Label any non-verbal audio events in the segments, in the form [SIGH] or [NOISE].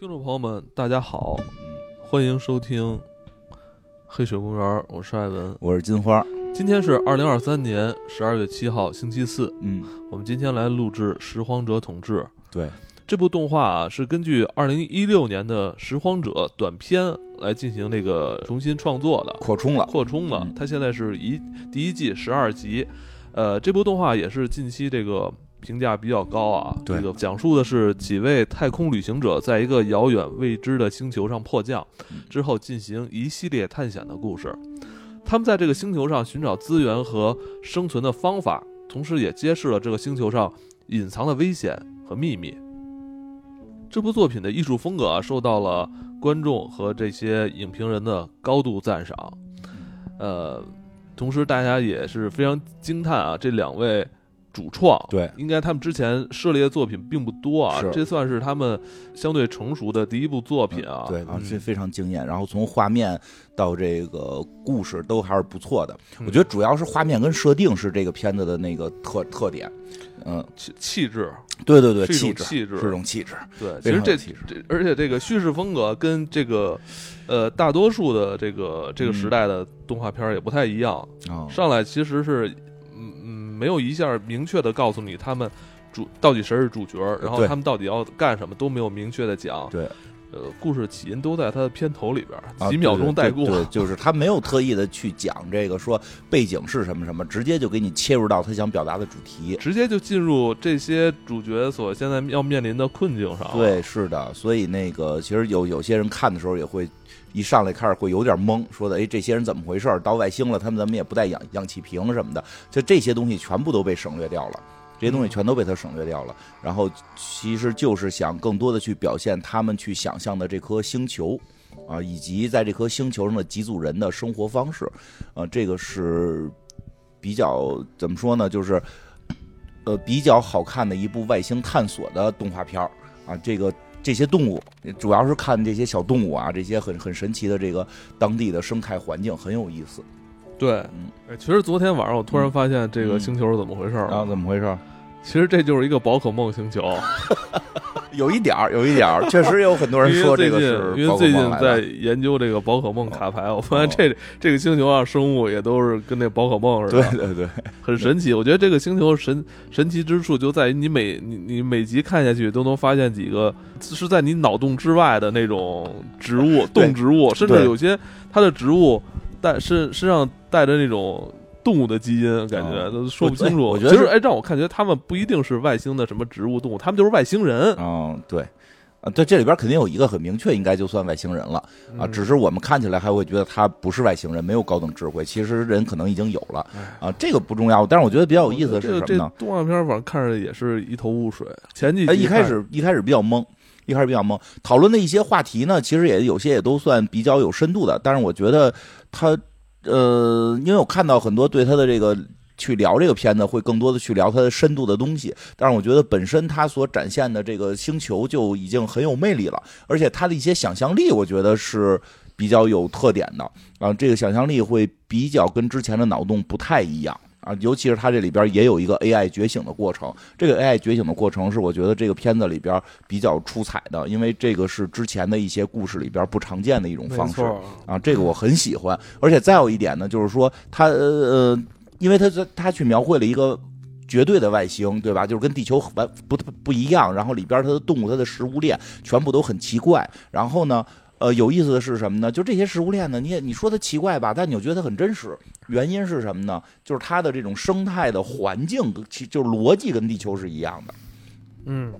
听众朋友们，大家好，欢迎收听《黑水公园》，我是艾文，我是金花。今天是二零二三年十二月七号，星期四。嗯，我们今天来录制《拾荒者统治》。对，这部动画啊，是根据二零一六年的《拾荒者》短片来进行这个重新创作的，扩充了，扩充了。它现在是一第一季十二集。呃，这部动画也是近期这个评价比较高啊。对，这个讲述的是几位太空旅行者在一个遥远未知的星球上迫降，之后进行一系列探险的故事。他们在这个星球上寻找资源和生存的方法，同时也揭示了这个星球上隐藏的危险和秘密。这部作品的艺术风格啊，受到了观众和这些影评人的高度赞赏。呃。同时，大家也是非常惊叹啊！这两位主创，对，应该他们之前涉猎的作品并不多啊，这算是他们相对成熟的第一部作品啊。对，非非常惊艳。然后从画面到这个故事都还是不错的。我觉得主要是画面跟设定是这个片子的那个特特点。嗯，气气质，对对对，气质，气质，是种气质。对，其实这这，而且这个叙事风格跟这个，呃，大多数的这个这个时代的动画片也不太一样。上来其实是，没有一下明确的告诉你他们主到底谁是主角，然后他们到底要干什么都没有明确的讲。对。呃，故事起因都在他的片头里边，几秒钟带过。对，就是他没有特意的去讲这个，说背景是什么什么，直接就给你切入到他想表达的主题，直接就进入这些主角所现在要面临的困境上。对，是的，所以那个其实有有些人看的时候也会一上来开始会有点懵，说的哎，这些人怎么回事？到外星了，他们怎么也不带氧氧气瓶什么的，就这些东西全部都被省略掉了。这些东西全都被他省略掉了，然后其实就是想更多的去表现他们去想象的这颗星球，啊，以及在这颗星球上的几组人的生活方式，啊，这个是比较怎么说呢？就是呃比较好看的一部外星探索的动画片儿啊，这个这些动物主要是看这些小动物啊，这些很很神奇的这个当地的生态环境很有意思。对，嗯，其实昨天晚上我突然发现这个星球是怎么回事儿啊？怎么回事儿？其实这就是一个宝可梦星球，[LAUGHS] 有一点儿，有一点儿，[LAUGHS] 确实有很多人说这个是。因为最近在研究这个宝可梦卡牌，我发现这这个星球上生物也都是跟那宝可梦似的。对对对，很神奇。我觉得这个星球神神奇之处就在于你每你你每集看下去都能发现几个是在你脑洞之外的那种植物动植物，甚至有些它的植物带身身上带着那种。动物的基因感觉都说不清楚。我觉得其实，哎，让我感觉他们不一定是外星的什么植物动物，他们就是外星人。嗯，对，啊，对，这里边肯定有一个很明确，应该就算外星人了啊。只是我们看起来还会觉得他不是外星人，没有高等智慧。其实人可能已经有了啊，这个不重要。但是我觉得比较有意思的是什么呢？动画片反正看着也是一头雾水。前几一开始一开始比较懵，一开始比较懵。讨论的一些话题呢，其实也有些也都算比较有深度的。但是我觉得他。呃，因为我看到很多对他的这个去聊这个片子，会更多的去聊他的深度的东西。但是我觉得本身他所展现的这个星球就已经很有魅力了，而且他的一些想象力，我觉得是比较有特点的啊。这个想象力会比较跟之前的脑洞不太一样。啊，尤其是它这里边也有一个 AI 觉醒的过程，这个 AI 觉醒的过程是我觉得这个片子里边比较出彩的，因为这个是之前的一些故事里边不常见的一种方式啊，这个我很喜欢。而且再有一点呢，就是说它呃，因为它它去描绘了一个绝对的外星，对吧？就是跟地球完不不一样，然后里边它的动物、它的食物链全部都很奇怪，然后呢。呃，有意思的是什么呢？就这些食物链呢，你也你说它奇怪吧，但你又觉得它很真实。原因是什么呢？就是它的这种生态的环境，其就是逻辑跟地球是一样的。嗯，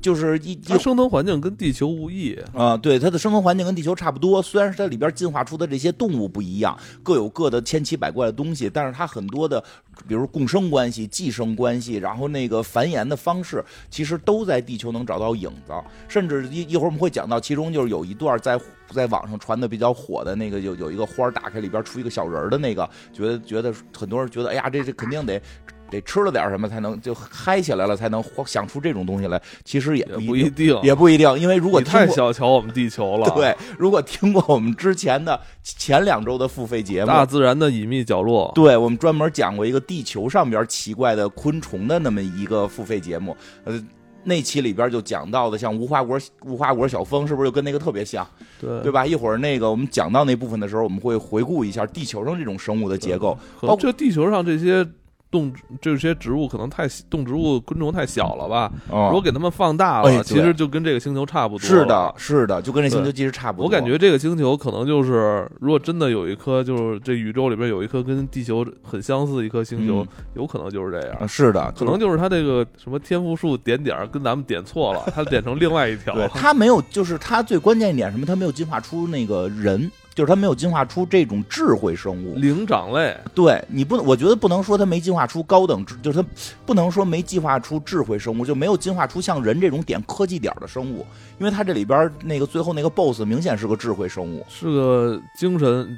就是一它生存环境跟地球无异啊，对，它的生存环境跟地球差不多，虽然是它里边进化出的这些动物不一样，各有各的千奇百怪的东西，但是它很多的，比如共生关系、寄生关系，然后那个繁衍的方式，其实都在地球能找到影子，甚至一一会儿我们会讲到，其中就是有一段在在网上传的比较火的那个，有有一个花打开里边出一个小人的那个，觉得觉得很多人觉得，哎呀，这这肯定得。得吃了点什么才能就嗨起来了，才能想出这种东西来。其实也不一定，也不一定，因为如果太小瞧我们地球了。对，如果听过我们之前的前两周的付费节目《大自然的隐秘角落》，对我们专门讲过一个地球上边奇怪的昆虫的那么一个付费节目。呃，那期里边就讲到的，像无花果无花果小蜂，是不是就跟那个特别像，对对吧？一会儿那个我们讲到那部分的时候，我们会回顾一下地球上这种生物的结构，包括这地球上这些。动这些植物可能太动植物昆虫太小了吧？如果给它们放大了，其实就跟这个星球差不多。是的，是的，就跟这星球其实差不多。我感觉这个星球可能就是，如果真的有一颗，就是这宇宙里边有一颗跟地球很相似的一颗星球，有可能就是这样。是的，可能就是它这个什么天赋树点点跟咱们点错了，它点成另外一条。对，它没有，就是它最关键一点什么？它没有进化出那个人。就是它没有进化出这种智慧生物，灵长类。对你不能，我觉得不能说它没进化出高等智，就是它不能说没进化出智慧生物，就没有进化出像人这种点科技点的生物。因为它这里边那个最后那个 BOSS 明显是个智慧生物，是个精神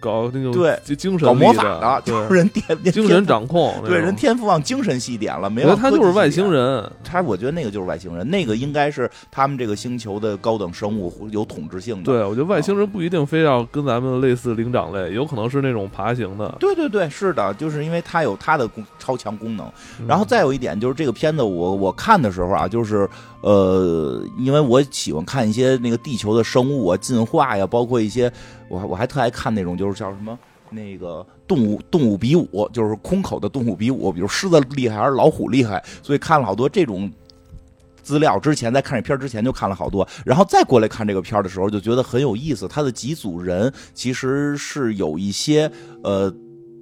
搞那个对精神搞魔法的，就是人天精神掌控，对人天赋往精神系点了，没有他就是外星人，他我觉得那个就是外星人，那个应该是他们这个星球的高等生物有统治性的。对，我觉得外星人不一定非要跟咱们类似灵长类，有可能是那种爬行的。对对对，是的，就是因为它有它的功超强功能。然后再有一点就是这个片子，我我看的时候啊，就是呃，因为我。我喜欢看一些那个地球的生物啊，进化呀，包括一些我我还特爱看那种就是叫什么那个动物动物比武，就是空口的动物比武，比如狮子厉害还是老虎厉害，所以看了好多这种资料。之前在看这片之前就看了好多，然后再过来看这个片的时候就觉得很有意思。他的几组人其实是有一些呃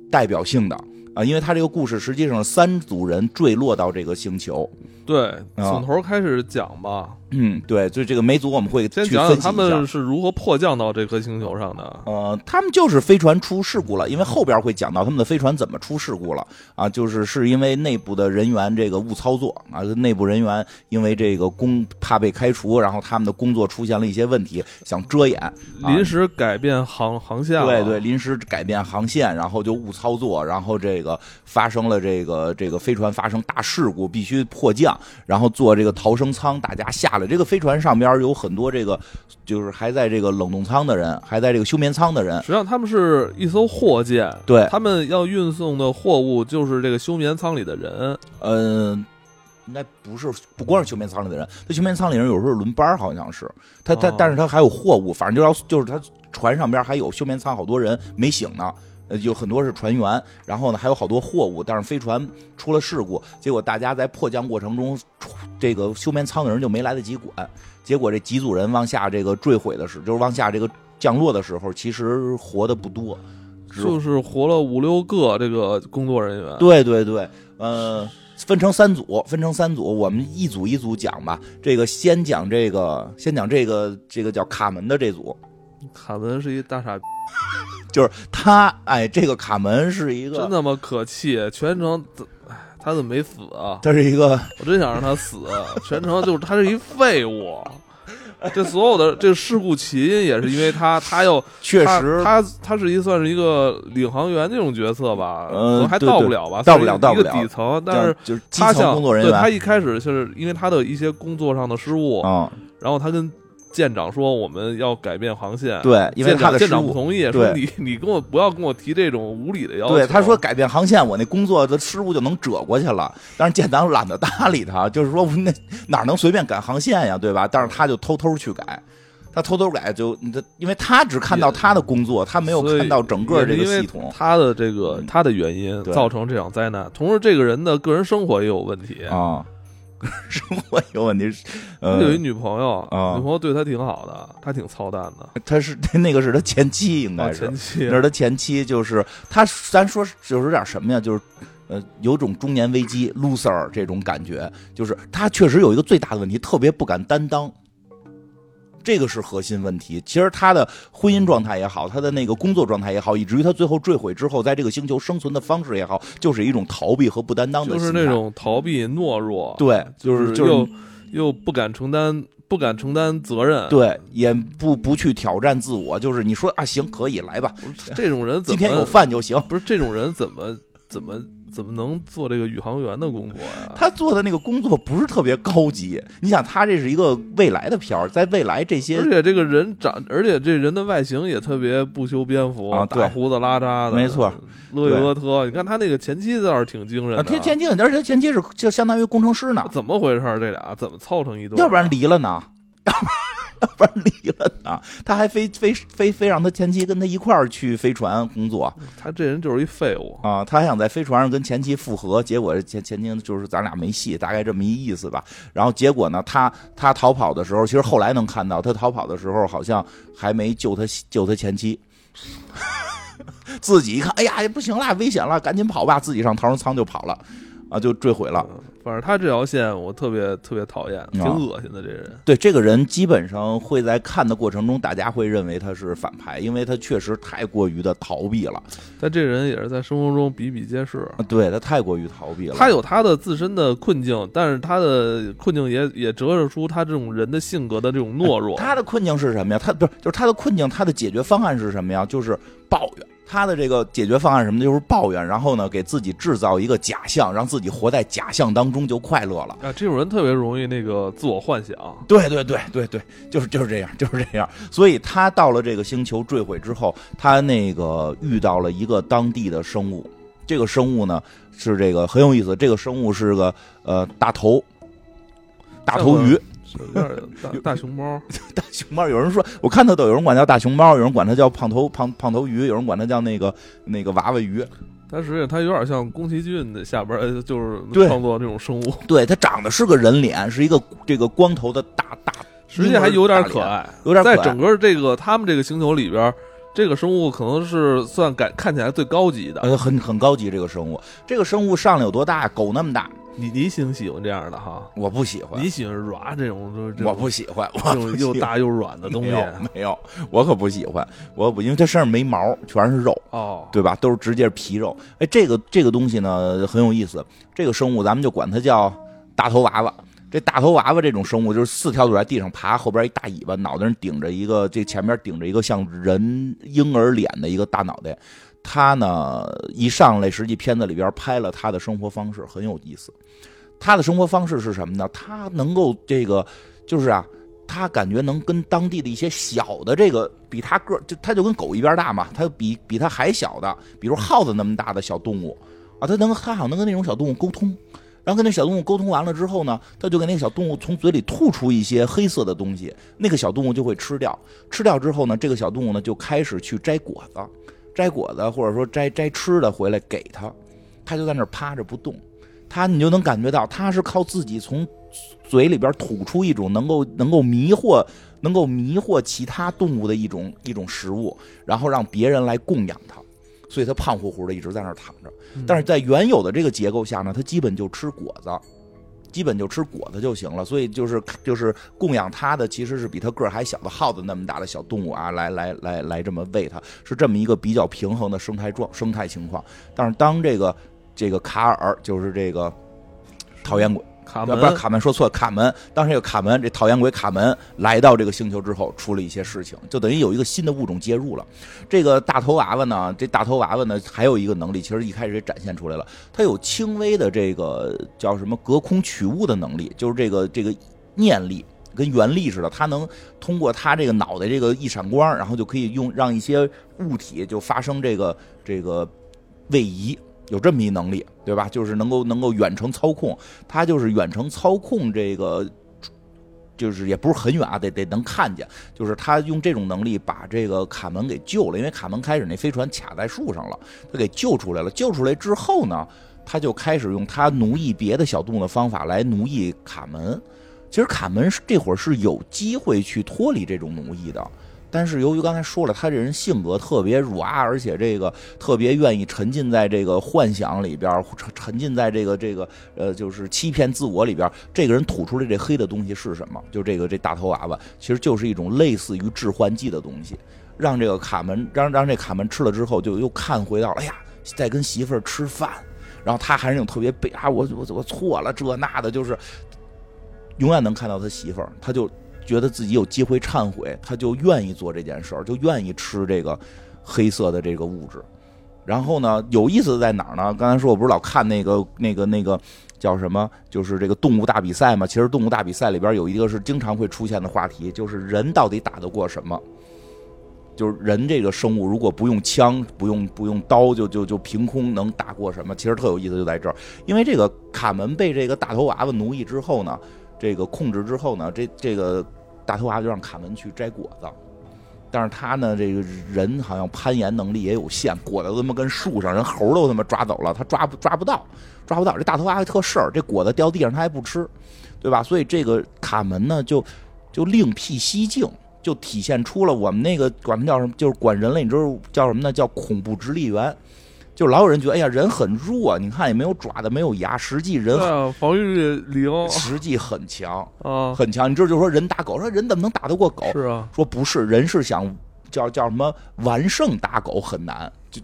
代表性的啊，因为他这个故事实际上三组人坠落到这个星球。对，从头开始讲吧。嗯，对，就这个每组，我们会先讲讲他们是如何迫降到这颗星球上的。呃，他们就是飞船出事故了，因为后边会讲到他们的飞船怎么出事故了啊，就是是因为内部的人员这个误操作啊，内部人员因为这个工怕被开除，然后他们的工作出现了一些问题，想遮掩，临时改变航航线。对对，临时改变航线，然后就误操作，然后这个发生了这个这个飞船发生大事故，必须迫降，然后坐这个逃生舱，大家下来。这个飞船上边有很多这个，就是还在这个冷冻舱的人，还在这个休眠舱的人。实际上，他们是一艘货舰，对他们要运送的货物就是这个休眠舱里的人。嗯，应该不是，不光是休眠舱里的人，这休眠舱里人有时候轮班，好像是他他，但是他还有货物，反正就要就是他船上边还有休眠舱，好多人没醒呢。呃，有很多是船员，然后呢还有好多货物，但是飞船出了事故，结果大家在迫降过程中，这个休眠舱的人就没来得及管，结果这几组人往下这个坠毁的时，就是往下这个降落的时候，其实活的不多，就是活了五六个这个工作人员。对对对，呃，分成三组，分成三组，我们一组一组讲吧。这个先讲这个，先讲这个这个叫卡门的这组。卡门是一大傻逼。就是他，哎，这个卡门是一个真他妈可气，全程，哎，他怎么没死啊？他是一个，我真想让他死，全程就是他是一废物。这所有的这个事故起因也是因为他，[LAUGHS] 他又确实，他他是一算是一个领航员那种角色吧，嗯，还到不了吧，到不了，到不了，底层，但是就是基层工作人员，他一开始就是因为他的一些工作上的失误啊，然后他跟。舰长说：“我们要改变航线。”对，因为他的舰长不同意，说你 [LAUGHS] 你跟我不要跟我提这种无理的要求。对，他说改变航线，我那工作的失误就能折过去了。但是舰长懒得搭理他，[LAUGHS] 就是说那哪能随便改航线呀，对吧？但是他就偷偷去改，他偷偷改就他，因为他只看到他的工作，他没有看到整个这个系统。他的这个他的原因造成这场灾难，同时这个人的个人生活也有问题啊。[LAUGHS] 生活有问题，呃，有一女朋友，女朋友对他挺好的，他挺操蛋的。[LAUGHS] 他是那个是他前妻，应该是前妻，那是他前妻，就是他，咱说就是有点什么呀，就是呃，有种中年危机，loser 这种感觉，就是他确实有一个最大的问题，特别不敢担当。这个是核心问题。其实他的婚姻状态也好，他的那个工作状态也好，以至于他最后坠毁之后，在这个星球生存的方式也好，就是一种逃避和不担当的。就是那种逃避、懦弱。对，就是又又不敢承担，不敢承担责任。对，也不不去挑战自我。就是你说啊，行，可以来吧。这种人怎么今天有饭就行。不是这种人怎么怎么？怎么能做这个宇航员的工作呀？他做的那个工作不是特别高级，你想，他这是一个未来的片儿，在未来这些而且这个人长，而且这人的外形也特别不修边幅，啊对大胡子拉碴的，没错，勒里勒特。你看他那个前妻倒是挺惊人啊，的，前前期而且前期是就相当于工程师呢，怎么回事？这俩怎么凑成一对啊？要不然离了呢？要不然 [LAUGHS] 离了呢？他还非非非非让他前妻跟他一块儿去飞船工作他这人就是一废物。啊！他还想在飞船上跟前妻复合，结果前前妻就是咱俩没戏，大概这么一意思吧。然后结果呢，他他逃跑的时候，其实后来能看到他逃跑的时候，好像还没救他救他前妻。[LAUGHS] 自己一看，哎呀，不行了，危险了，赶紧跑吧！自己上逃生舱就跑了，啊，就坠毁了。嗯反正他这条线我特别特别讨厌，挺恶心的。这人对这个人，基本上会在看的过程中，大家会认为他是反派，因为他确实太过于的逃避了。但这人也是在生活中比比皆是。啊对他太过于逃避了。他有他的自身的困境，但是他的困境也也折射出他这种人的性格的这种懦弱。他的困境是什么呀？他不是就是他的困境，他的解决方案是什么呀？就是抱怨。他的这个解决方案什么的？就是抱怨，然后呢，给自己制造一个假象，让自己活在假象当中就快乐了。啊，这种人特别容易那个自我幻想。对对对对对，就是就是这样，就是这样。所以他到了这个星球坠毁之后，他那个遇到了一个当地的生物，这个生物呢是这个很有意思，这个生物是个呃大头大头鱼。有点大大熊猫，[LAUGHS] 大熊猫，有人说，我看到都有人管它叫大熊猫，有人管它叫胖头胖胖头鱼，有人管它叫那个那个娃娃鱼。它实际上它有点像宫崎骏的下边儿就是对创作这种生物，对，它长得是个人脸，是一个这个光头的大大，实际还有点可爱，有点在整个这个他们这个星球里边儿，这个生物可能是算感看起来最高级的。呃很很高级。这个生物，这个生物上来有多大？狗那么大，你你挺喜欢这样的哈？我不喜欢你，喜欢软这种，这种我不喜欢，我又大又软的东西没有没有，我可不喜欢，我不，因为它身上没毛，全是肉。哦。对吧？都是直接是皮肉。哎，这个这个东西呢很有意思。这个生物咱们就管它叫大头娃娃。这大头娃娃这种生物就是四条腿在地上爬，后边一大尾巴，脑袋上顶着一个，这前面顶着一个像人婴儿脸的一个大脑袋。他呢一上来，实际片子里边拍了他的生活方式，很有意思。他的生活方式是什么呢？他能够这个就是啊，他感觉能跟当地的一些小的这个比他个就他就跟狗一边大嘛，他比比他还小的，比如耗子那么大的小动物啊，他能他好像能跟那种小动物沟通。然后跟那小动物沟通完了之后呢，他就给那个小动物从嘴里吐出一些黑色的东西，那个小动物就会吃掉。吃掉之后呢，这个小动物呢就开始去摘果子，摘果子或者说摘摘吃的回来给他，他就在那趴着不动。他你就能感觉到他是靠自己从嘴里边吐出一种能够能够迷惑能够迷惑其他动物的一种一种食物，然后让别人来供养它，所以它胖乎乎的一直在那儿躺着。但是在原有的这个结构下呢，它基本就吃果子，基本就吃果子就行了。所以就是就是供养它的其实是比它个儿还小的耗子那么大的小动物啊，来来来来这么喂它，是这么一个比较平衡的生态状生态情况。但是当这个这个卡尔就是这个讨厌鬼。卡门啊不是卡门说错了，卡门。当时有卡门，这讨厌鬼卡门来到这个星球之后，出了一些事情，就等于有一个新的物种介入了。这个大头娃娃呢，这大头娃娃呢，还有一个能力，其实一开始也展现出来了，它有轻微的这个叫什么隔空取物的能力，就是这个这个念力。跟原力似的，它能通过它这个脑袋这个一闪光，然后就可以用让一些物体就发生这个这个位移，有这么一能力，对吧？就是能够能够远程操控，它就是远程操控这个，就是也不是很远啊，得得能看见。就是他用这种能力把这个卡门给救了，因为卡门开始那飞船卡在树上了，他给救出来了。救出来之后呢，他就开始用他奴役别的小动物的方法来奴役卡门。其实卡门是这会儿是有机会去脱离这种奴役的。但是由于刚才说了，他这人性格特别软，而且这个特别愿意沉浸在这个幻想里边，沉浸在这个这个呃，就是欺骗自我里边。这个人吐出来这黑的东西是什么？就这个这大头娃娃，其实就是一种类似于致幻剂的东西，让这个卡门让让这卡门吃了之后，就又看回到，哎呀，在跟媳妇儿吃饭，然后他还是那种特别悲啊，我我我错了这那的，就是永远能看到他媳妇儿，他就。觉得自己有机会忏悔，他就愿意做这件事儿，就愿意吃这个黑色的这个物质。然后呢，有意思的在哪儿呢？刚才说我不是老看那个那个那个叫什么，就是这个动物大比赛嘛。其实动物大比赛里边有一个是经常会出现的话题，就是人到底打得过什么？就是人这个生物，如果不用枪、不用不用刀，就就就凭空能打过什么？其实特有意思，就在这儿。因为这个卡门被这个大头娃娃奴役之后呢，这个控制之后呢，这这个大头娃就让卡门去摘果子。但是他呢，这个人好像攀岩能力也有限，果子都他妈跟树上，人猴都他妈抓走了，他抓不抓不到，抓不到。这大头娃还特事儿，这果子掉地上他还不吃，对吧？所以这个卡门呢，就就另辟蹊径。就体现出了我们那个管他叫什么，就是管人类，你知道叫什么呢？叫恐怖直立猿。就老有人觉得，哎呀，人很弱，你看也没有爪子，没有牙，实际人防御力零，实际很强啊，很强。你知道，就说人打狗，说人怎么能打得过狗？是啊，说不是，人是想叫叫什么完胜打狗很难。就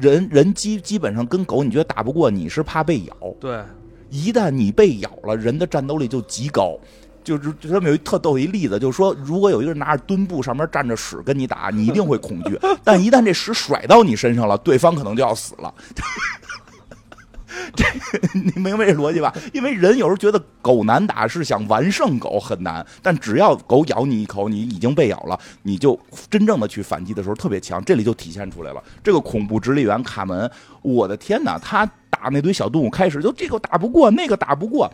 人人基基本上跟狗，你觉得打不过，你是怕被咬。对，一旦你被咬了，人的战斗力就极高。就是他们有一特逗一例子，就是说，如果有一个人拿着墩布，上面站着屎跟你打，你一定会恐惧；[LAUGHS] 但一旦这屎甩到你身上了，对方可能就要死了。[LAUGHS] 这 [LAUGHS] 你明白这逻辑吧？因为人有时候觉得狗难打，是想完胜狗很难，但只要狗咬你一口，你已经被咬了，你就真正的去反击的时候特别强。这里就体现出来了。这个恐怖直立员卡门，我的天哪！他打那堆小动物，开始就这个打不过，那个打不过。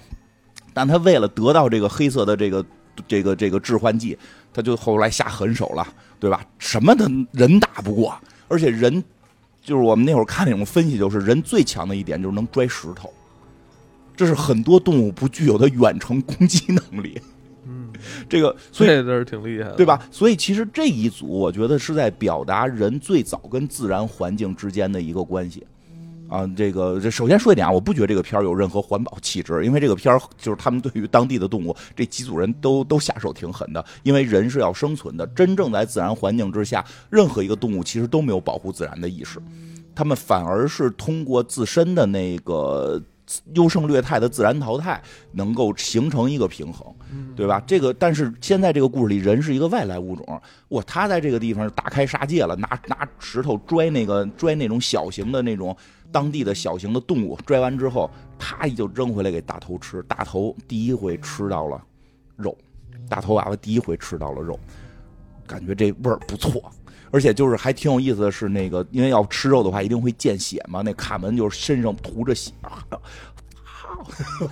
但他为了得到这个黑色的这个这个这个致幻剂，他就后来下狠手了，对吧？什么的人打不过，而且人就是我们那会儿看那种分析，就是人最强的一点就是能拽石头，这是很多动物不具有的远程攻击能力。嗯，这个所以这是挺厉害的，对吧？所以其实这一组我觉得是在表达人最早跟自然环境之间的一个关系。啊，这个这首先说一点啊，我不觉得这个片儿有任何环保气质，因为这个片儿就是他们对于当地的动物这几组人都都下手挺狠的，因为人是要生存的，真正在自然环境之下，任何一个动物其实都没有保护自然的意识，他们反而是通过自身的那个优胜劣汰的自然淘汰，能够形成一个平衡，对吧？这个但是现在这个故事里，人是一个外来物种，哇，他在这个地方大开杀戒了，拿拿石头拽那个拽那种小型的那种。当地的小型的动物拽完之后，啪一就扔回来给大头吃。大头第一回吃到了肉，大头娃娃第一回吃到了肉，感觉这味儿不错。而且就是还挺有意思的是，那个因为要吃肉的话，一定会见血嘛。那卡门就是身上涂着血，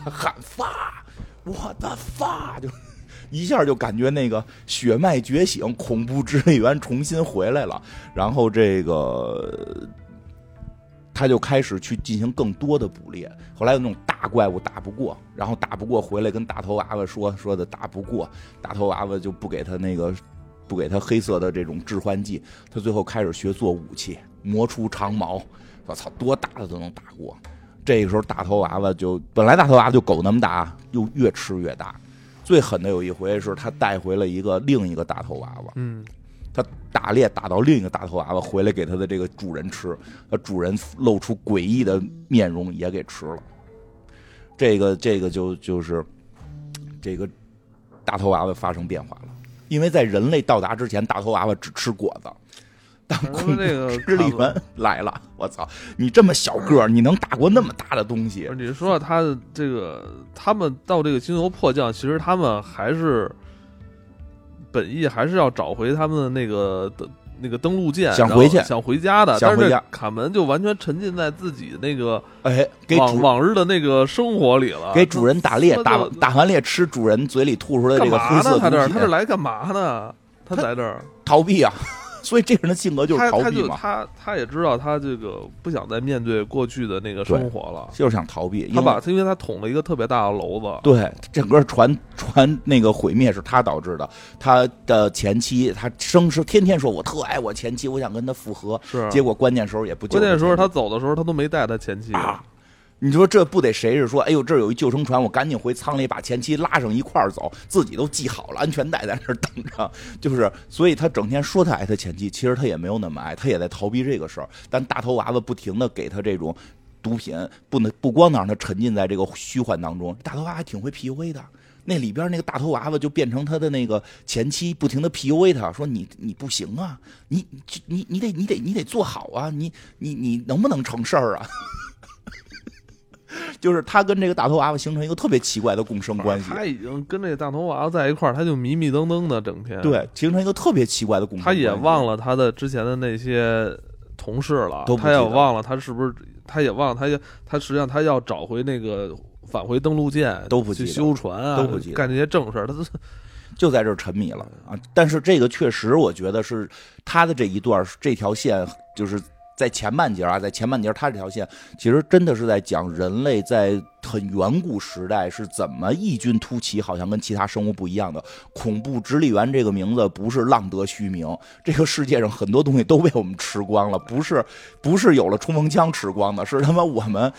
喊发，我的发，就一下就感觉那个血脉觉醒，恐怖指挥员重新回来了。然后这个。他就开始去进行更多的捕猎，后来有那种大怪物打不过，然后打不过回来跟大头娃娃说说的打不过，大头娃娃就不给他那个，不给他黑色的这种致幻剂，他最后开始学做武器，磨出长矛，我操，多大的都能打过。这个时候大头娃娃就本来大头娃娃就狗那么大，又越吃越大，最狠的有一回是他带回了一个另一个大头娃娃，嗯。他打猎打到另一个大头娃娃回来给他的这个主人吃，他主人露出诡异的面容也给吃了。这个这个就就是这个大头娃娃发生变化了，因为在人类到达之前，大头娃娃只吃果子。当恐怖智力员来了，我操！你这么小个儿，你能打过那么大的东西？你说他的这个，他们到这个金牛迫降，其实他们还是。本意还是要找回他们的那个登那个登陆舰，想回去，想回家的。想回家，卡门就完全沉浸在自己那个哎，给往往日的那个生活里了。给主人打猎，打打完猎吃主人嘴里吐出来这个黑色他这他这来干嘛呢？他在这儿逃避啊。所以这个人的性格就是逃避嘛。他他也知道他这个不想再面对过去的那个生活了，就是想逃避。他把他因为他捅了一个特别大的娄子，对，整个船船那个毁灭是他导致的。他的前妻，他生是天天说我特爱我前妻，我想跟他复合，是结果关键时候也不。关键时候他走的时候，他都没带他前妻。你说这不得谁是说？哎呦，这有一救生船，我赶紧回舱里把前妻拉上一块儿走，自己都系好了安全带在那儿等着。就是，所以他整天说他爱他前妻，其实他也没有那么爱，他也在逃避这个事儿。但大头娃娃不停的给他这种毒品，不能不光能让他沉浸在这个虚幻当中。大头娃还挺会 PUA 的，那里边那个大头娃娃就变成他的那个前妻，不停的 PUA 他说你你不行啊，你你你得你得你得做好啊，你你你能不能成事儿啊？就是他跟这个大头娃娃形成一个特别奇怪的共生关系，他已经跟这大头娃娃在一块儿，他就迷迷瞪瞪的整天。对，形成一个特别奇怪的共生。他也忘了他的之前的那些同事了，他也忘了他是不是，他也忘了他，他实际上他要找回那个返回登陆舰，都不去修船啊，都不记干这些正事儿，他就在这儿沉迷了啊。但是这个确实，我觉得是他的这一段这条线就是。在前半截啊，在前半截，它这条线其实真的是在讲人类在很远古时代是怎么异军突起，好像跟其他生物不一样的。恐怖直立猿这个名字不是浪得虚名，这个世界上很多东西都被我们吃光了，不是不是有了冲锋枪吃光的，是他妈我们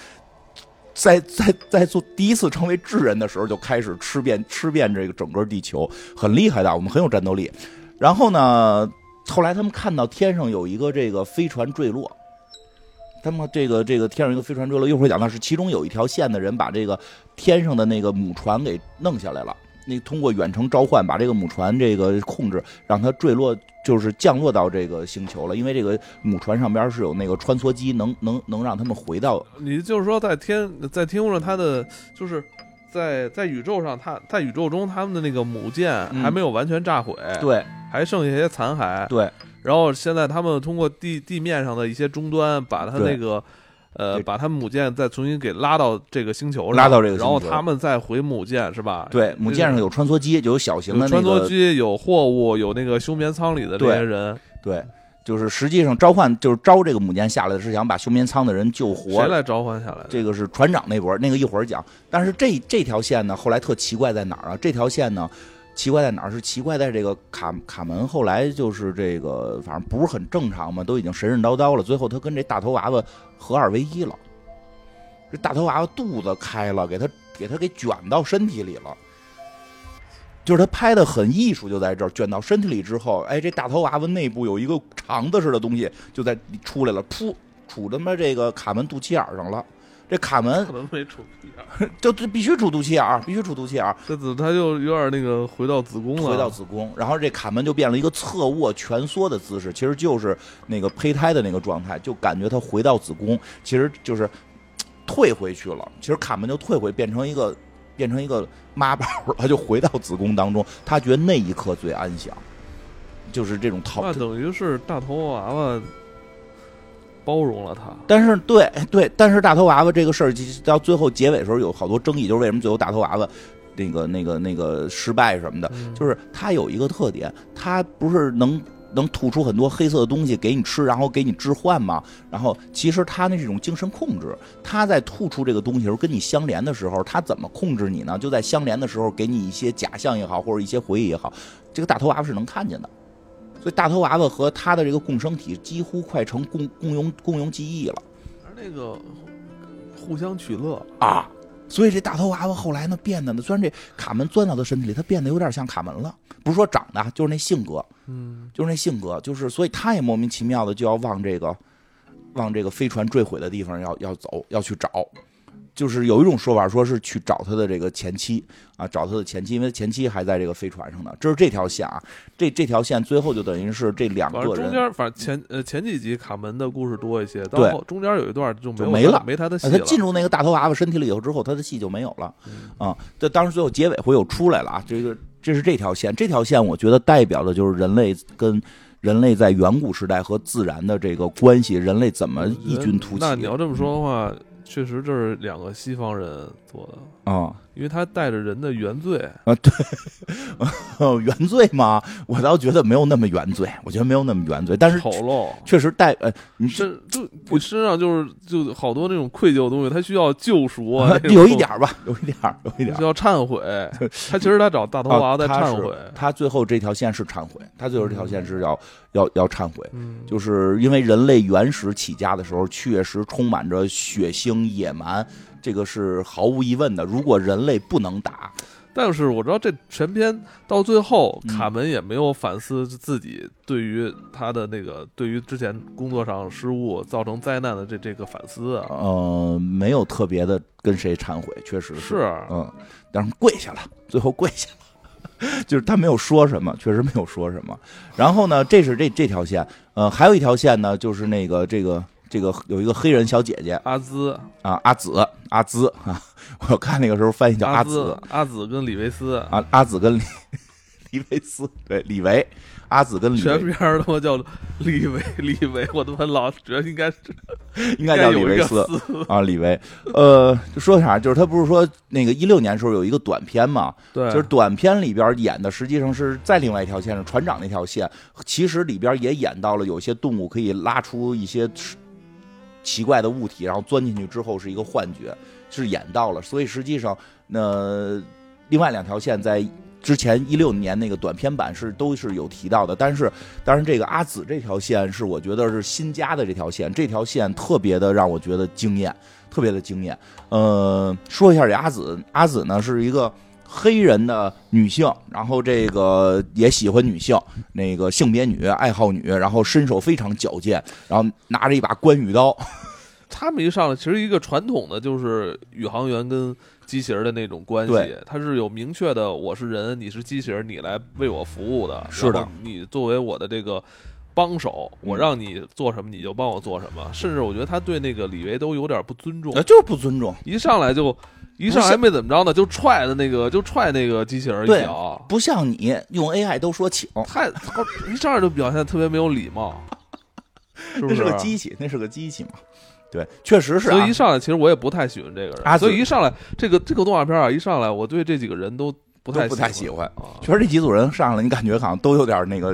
在在在做第一次成为智人的时候就开始吃遍吃遍这个整个地球，很厉害的，我们很有战斗力。然后呢？后来他们看到天上有一个这个飞船坠落，他们这个这个天上一个飞船坠落，一会儿讲到是其中有一条线的人把这个天上的那个母船给弄下来了，那通过远程召唤把这个母船这个控制让它坠落，就是降落到这个星球了，因为这个母船上边是有那个穿梭机，能能能让他们回到。你就是说在天在天空上，它的就是在在宇宙上，它在宇宙中他们的那个母舰还没有完全炸毁。对。还剩下一些残骸，对。然后现在他们通过地地面上的一些终端，把它那个，呃，把他母舰再重新给拉到这个星球上，拉到这个星球，然后他们再回母舰，是吧？对，母舰上有穿梭机，就有小型的穿梭机，有货物，有那个休眠舱里的这些人。对，就是实际上召唤，就是招这个母舰下来的是想把休眠舱的人救活。谁来召唤下来？这个是船长那波，那个一会儿讲。但是这这条线呢，后来特奇怪在哪儿啊？这条线呢？奇怪在哪儿？是奇怪在这个卡卡门后来就是这个，反正不是很正常嘛，都已经神神叨叨了。最后他跟这大头娃娃合二为一了，这大头娃娃肚子开了，给他给他给卷到身体里了。就是他拍的很艺术，就在这儿卷到身体里之后，哎，这大头娃娃内部有一个肠子似的东西就在出来了，噗，杵他妈这个卡门肚脐眼上了。这卡门可能没出眼，[LAUGHS] 就这必须出肚脐眼儿，必须出肚脐眼儿。这子他就有点那个回到子宫了，回到子宫。然后这卡门就变了一个侧卧蜷缩的姿势，其实就是那个胚胎的那个状态，就感觉他回到子宫，其实就是退回去了。其实卡门就退回，变成一个变成一个妈宝了，就回到子宫当中。他觉得那一刻最安详，就是这种套。那等于是大头娃娃。包容了他，但是对对，但是大头娃娃这个事儿到最后结尾的时候有好多争议，就是为什么最后大头娃娃那个那个那个失败什么的，就是他有一个特点，他不是能能吐出很多黑色的东西给你吃，然后给你置换吗？然后其实他那是一种精神控制，他在吐出这个东西时候跟你相连的时候，他怎么控制你呢？就在相连的时候给你一些假象也好，或者一些回忆也好，这个大头娃娃是能看见的。所以大头娃娃和他的这个共生体几乎快成共共用共用记忆了，而那个互相取乐。啊，所以这大头娃娃后来呢变得呢，虽然这卡门钻到他身体里，他变得有点像卡门了，不是说长得，就是那性格，嗯，就是那性格，就是所以他也莫名其妙的就要往这个往这个飞船坠毁的地方要要走，要去找。就是有一种说法，说是去找他的这个前妻啊，找他的前妻，因为前妻还在这个飞船上呢。这是这条线啊，这这条线最后就等于是这两个人。中间反正前呃前几集卡门的故事多一些，到中间有一段就没了，没他的戏了。他进入那个大头娃娃身体了以后之后，他的戏就没有了啊。这当时最后结尾会又出来了啊。这个这是这条线，这条线我觉得代表的就是人类跟人类在远古时代和自然的这个关系，人类怎么异军突起。那你要这么说的话。确实，这是两个西方人做的。啊，因为他带着人的原罪。啊，对，原罪嘛，我倒觉得没有那么原罪，我觉得没有那么原罪，但是丑陋，确实带呃，你身就我身上就是就好多那种愧疚的东西，他需要救赎啊，有一点吧，有一点，有一点需要忏悔。他其实他找大头娃在忏悔，他最后这条线是忏悔，他最后这条线是要要要忏悔，就是因为人类原始起家的时候确实充满着血腥。野蛮，这个是毫无疑问的。如果人类不能打，但是我知道这全篇到最后，卡门也没有反思自己对于他的那个对于之前工作上失误造成灾难的这这个反思啊。呃，没有特别的跟谁忏悔，确实是嗯。但是跪下了，最后跪下了，[LAUGHS] 就是他没有说什么，确实没有说什么。然后呢，这是这这条线，呃，还有一条线呢，就是那个这个这个有一个黑人小姐姐阿兹啊，阿紫阿兹啊，[LAUGHS] 我看那个时候翻译叫阿紫，阿紫跟李维斯啊，阿紫跟李 [LAUGHS] 李维斯对李维。阿紫跟李全名他妈叫李维，[LAUGHS] 李维，我他妈老觉得应该是应该叫李维斯啊，李维。呃，说啥？就是他不是说那个一六年时候有一个短片嘛？对，就是短片里边演的实际上是在另外一条线上，船长那条线，其实里边也演到了有些动物可以拉出一些奇怪的物体，然后钻进去之后是一个幻觉，是演到了。所以实际上，那另外两条线在。之前一六年那个短片版是都是有提到的，但是当然这个阿紫这条线是我觉得是新加的这条线，这条线特别的让我觉得惊艳，特别的惊艳。呃，说一下这阿紫，阿紫呢是一个黑人的女性，然后这个也喜欢女性，那个性别女，爱好女，然后身手非常矫健，然后拿着一把关羽刀。[LAUGHS] 他们一上来其实一个传统的就是宇航员跟。机器人的那种关系，它是有明确的，我是人，你是机器人，你来为我服务的。是的，你作为我的这个帮手，我让你做什么，你就帮我做什么。甚至我觉得他对那个李维都有点不尊重，就是不尊重。一上来就一上来没怎么着呢，就踹的那个，就踹那个机器人一脚。不像你用 AI 都说请，太一上来就表现特别没有礼貌，[LAUGHS] 是不是？那是个机器，那是个机器嘛。对，确实是。所以一上来，其实我也不太喜欢这个人。所以一上来，这个这个动画片啊，一上来，我对这几个人都不太不太喜欢。确实，这几组人上来，你感觉好像都有点那个，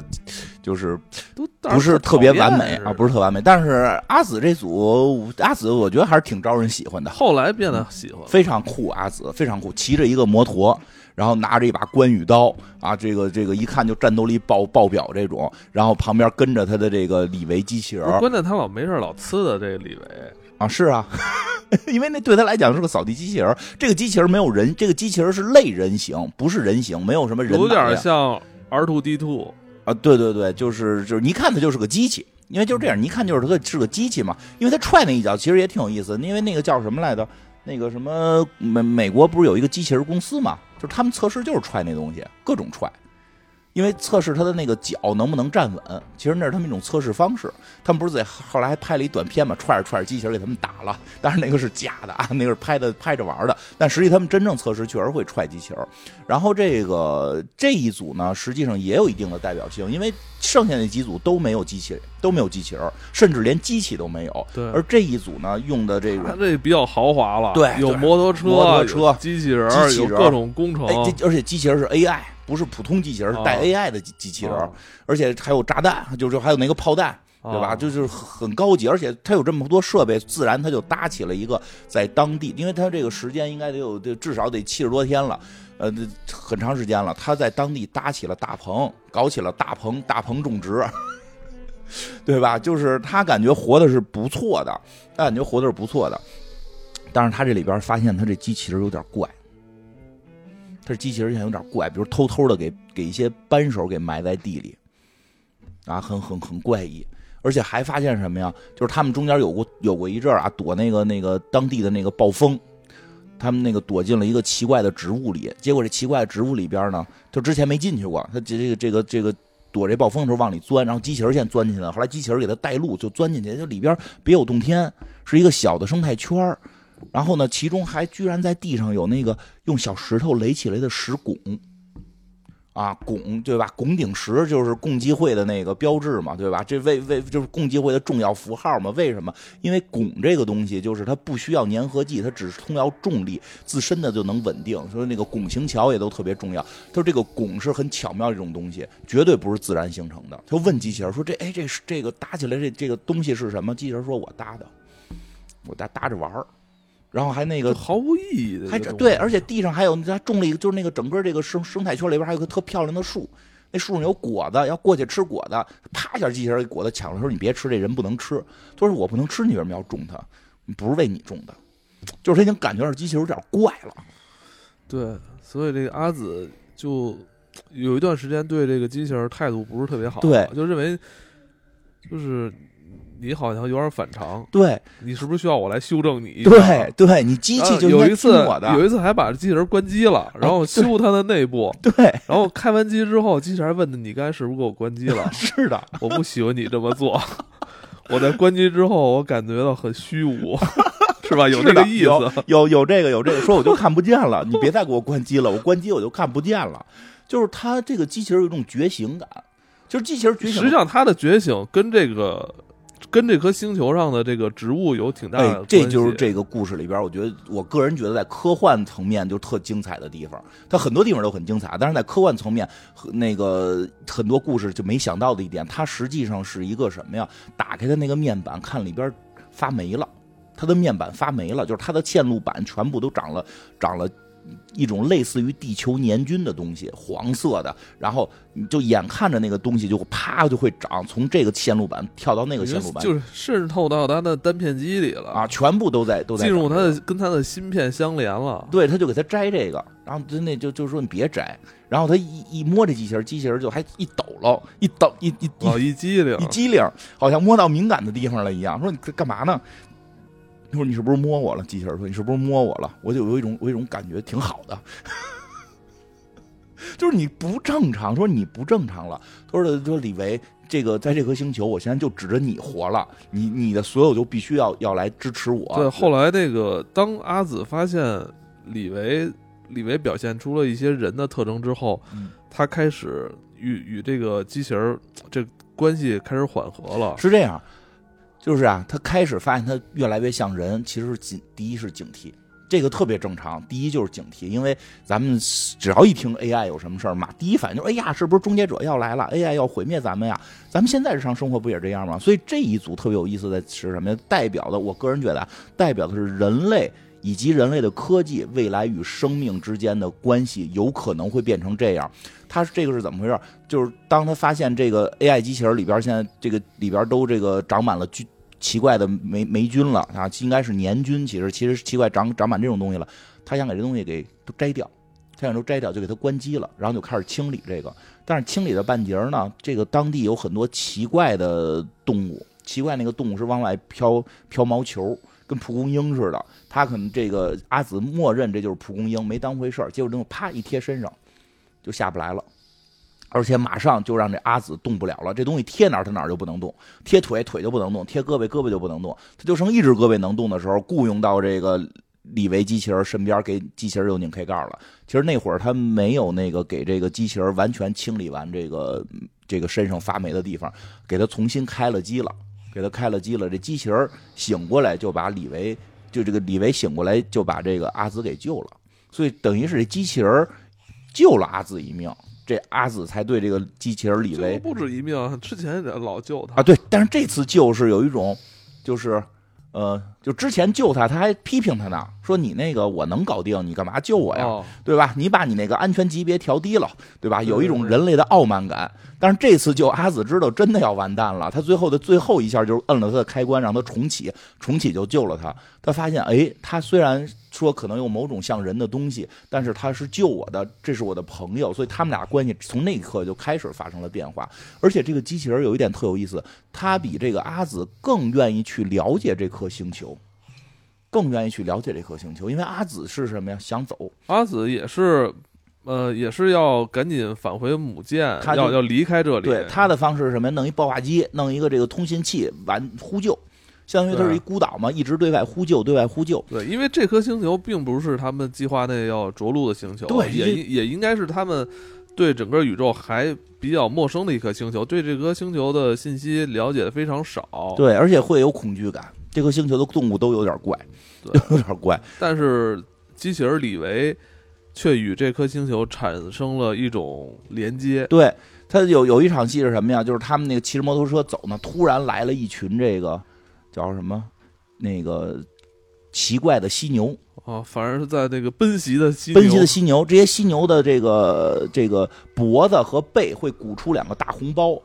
就是都不是特别完美啊，不是特完美。但是阿紫这组，阿紫我觉得还是挺招人喜欢的。后来变得喜欢，非常酷。阿紫非常酷，骑着一个摩托，然后拿着一把关羽刀啊，这个这个一看就战斗力爆爆表这种。然后旁边跟着他的这个李维机器人。关键他老没事老呲的这个李维。啊，是啊，因为那对他来讲是个扫地机器人。这个机器人没有人，这个机器人是类人形，不是人形，没有什么人。有点像 R two D two 啊，对对对，就是就是，一看它就是个机器，因为就是这样，你一看就是它个是个机器嘛。因为他踹那一脚其实也挺有意思，因为那个叫什么来着？那个什么美美国不是有一个机器人公司嘛？就是他们测试就是踹那东西，各种踹。因为测试他的那个脚能不能站稳，其实那是他们一种测试方式。他们不是在后来还拍了一短片嘛，踹着踹着机器人给他们打了，但是那个是假的啊，那个是拍的拍着玩的。但实际他们真正测试确实会踹机器人。然后这个这一组呢，实际上也有一定的代表性，因为剩下那几组都没有机器人，都没有机器人，甚至连机器都没有。对。而这一组呢，用的这个，他这比较豪华了，对，有摩托车、摩托车、机器人、有各种工程，而且机器人是 AI。不是普通机器人，是带 AI 的机机器人，而且还有炸弹，就是还有那个炮弹，对吧？就就是很高级，而且它有这么多设备，自然它就搭起了一个在当地，因为它这个时间应该得有，至少得七十多天了，呃，很长时间了。他在当地搭起了大棚，搞起了大棚大棚种植，[LAUGHS] 对吧？就是他感觉活的是不错的，他感觉活的是不错的，但是他这里边发现他这机器人有点怪。他机器人现在有点怪，比如偷偷的给给一些扳手给埋在地里，啊，很很很怪异，而且还发现什么呀？就是他们中间有过有过一阵啊，躲那个那个当地的那个暴风，他们那个躲进了一个奇怪的植物里，结果这奇怪的植物里边呢，就之前没进去过，他这这个这个这个躲这暴风的时候往里钻，然后机器人现在钻进去了，后来机器人给他带路，就钻进去，就里边别有洞天，是一个小的生态圈儿。然后呢，其中还居然在地上有那个用小石头垒起来的石拱，啊，拱对吧？拱顶石就是共济会的那个标志嘛，对吧？这为为就是共济会的重要符号嘛？为什么？因为拱这个东西就是它不需要粘合剂，它只是通要重力，自身的就能稳定。所以那个拱形桥也都特别重要。他说这个拱是很巧妙一种东西，绝对不是自然形成的。他问机器人说：“这哎，这是这个搭起来这这个东西是什么？”机器人说：“我搭的，我搭搭着玩儿。”然后还那个毫无意义的，还对，而且地上还有他种了一个，就是那个整个这个生生态圈里边还有个特漂亮的树，那树上有果子，要过去吃果子，啪一下机器人给果子抢了，说你别吃，这人不能吃。他说我不能吃，你为什么要种它？不是为你种的，就是他已经感觉到机器人有点怪了。对，所以这个阿紫就有一段时间对这个机器人态度不是特别好，对，就认为就是。你好像有点反常，对你是不是需要我来修正你一下？对对，你机器就有一次我的，啊有一次还把机器人关机了，然后修它的内部，对，然后开完机之后，机器人问的你刚才是不是给我关机了？[LAUGHS] 是的，我不喜欢你这么做。[LAUGHS] 我在关机之后，我感觉到很虚无，[LAUGHS] 是吧？有这个意有思。有有这个有这个，说我就看不见了，你别再给我关机了，我关机我就看不见了。就是它这个机器人有一种觉醒感，就是机器人觉醒。实际上，它的觉醒跟这个跟这颗星球上的这个植物有挺大的哎关，系。这就是这个故事里边，我觉得我个人觉得在科幻层面就特精彩的地方。它很多地方都很精彩，但是在科幻层面，那个很多故事就没想到的一点，它实际上是一个什么呀？打开它那个面板，看里边发霉了，它的面板发霉了，就是它的线路板全部都长了长了。一种类似于地球年菌的东西，黄色的，然后你就眼看着那个东西就啪就会长，从这个线路板跳到那个线路板，就是渗透到它的单片机里了啊，，全部都在都在进入它的跟它的芯片相连了。对，他就给他摘这个，然后就那就就说你别摘，然后他一一摸这机器人，机器人就还一抖了，一抖一一哦，一一激灵一，机灵，好像摸到敏感的地方了一样。说你干嘛呢？他说你是不是摸我了？机器人说你是不是摸我了？我就有一种我有一种感觉挺好的，[LAUGHS] 就是你不正常，说你不正常了。他说的说李维。这个在这颗星球，我现在就指着你活了，你你的所有就必须要要来支持我。对，后来这个当阿紫发现李维李维表现出了一些人的特征之后，嗯他开始与与这个机器人这关系开始缓和了。是这样，就是啊，他开始发现他越来越像人，其实是警，第一是警惕，这个特别正常。第一就是警惕，因为咱们只要一听 AI 有什么事儿嘛，第一反应就是哎呀，是不是终结者要来了？AI 要毁灭咱们呀？咱们现在日常生活不也这样吗？所以这一组特别有意思的是什么呀？代表的，我个人觉得，代表的是人类。以及人类的科技未来与生命之间的关系有可能会变成这样，他这个是怎么回事？就是当他发现这个 AI 机器人里边现在这个里边都这个长满了菌奇怪的霉霉菌了啊，应该是年菌，其实其实奇怪长长满这种东西了，他想给这东西给都摘掉，他想都摘掉就给它关机了，然后就开始清理这个，但是清理的半截呢，这个当地有很多奇怪的动物，奇怪那个动物是往外飘飘毛球。跟蒲公英似的，他可能这个阿紫默认这就是蒲公英，没当回事儿，结果这种啪一贴身上，就下不来了，而且马上就让这阿紫动不了了。这东西贴哪儿，他哪儿就不能动；贴腿，腿就不能动；贴胳膊，胳膊就不能动。他就剩一只胳膊能动的时候，雇佣到这个李维机器人身边，给机器人又拧开盖了。其实那会儿他没有那个给这个机器人完全清理完这个这个身上发霉的地方，给他重新开了机了。给他开了机了，这机器人醒过来就把李维，就这个李维醒过来就把这个阿紫给救了，所以等于是这机器人救了阿紫一命，这阿紫才对这个机器人李维不止一命，之前也老救他啊，对，但是这次救是有一种，就是呃，就之前救他他还批评他呢，说你那个我能搞定，你干嘛救我呀？哦对吧？你把你那个安全级别调低了，对吧？有一种人类的傲慢感。但是这次救阿紫知道真的要完蛋了，他最后的最后一下就是摁了他的开关，让他重启，重启就救了他。他发现，哎，他虽然说可能有某种像人的东西，但是他是救我的，这是我的朋友，所以他们俩关系从那一刻就开始发生了变化。而且这个机器人有一点特有意思，他比这个阿紫更愿意去了解这颗星球。更愿意去了解这颗星球，因为阿紫是什么呀？想走，阿紫也是，呃，也是要赶紧返回母舰，要要离开这里。对他的方式是什么呀？弄一爆炸机，弄一个这个通信器，完呼救，相当于它是一孤岛嘛，一直对外呼救，对外呼救。对，因为这颗星球并不是他们计划内要着陆的星球，也对也也应该是他们对整个宇宙还比较陌生的一颗星球，对这颗星球的信息了解的非常少。，对，而且会有恐惧感。这颗星球的动物都有点怪，[LAUGHS] 对有点怪。但是机器人李维却与这颗星球产生了一种连接。对他有有一场戏是什么呀？就是他们那个骑着摩托车走呢，突然来了一群这个叫什么？那个奇怪的犀牛，啊，反而是在那个奔袭的犀牛奔袭的犀牛，这些犀牛的这个这个脖子和背会鼓出两个大红包，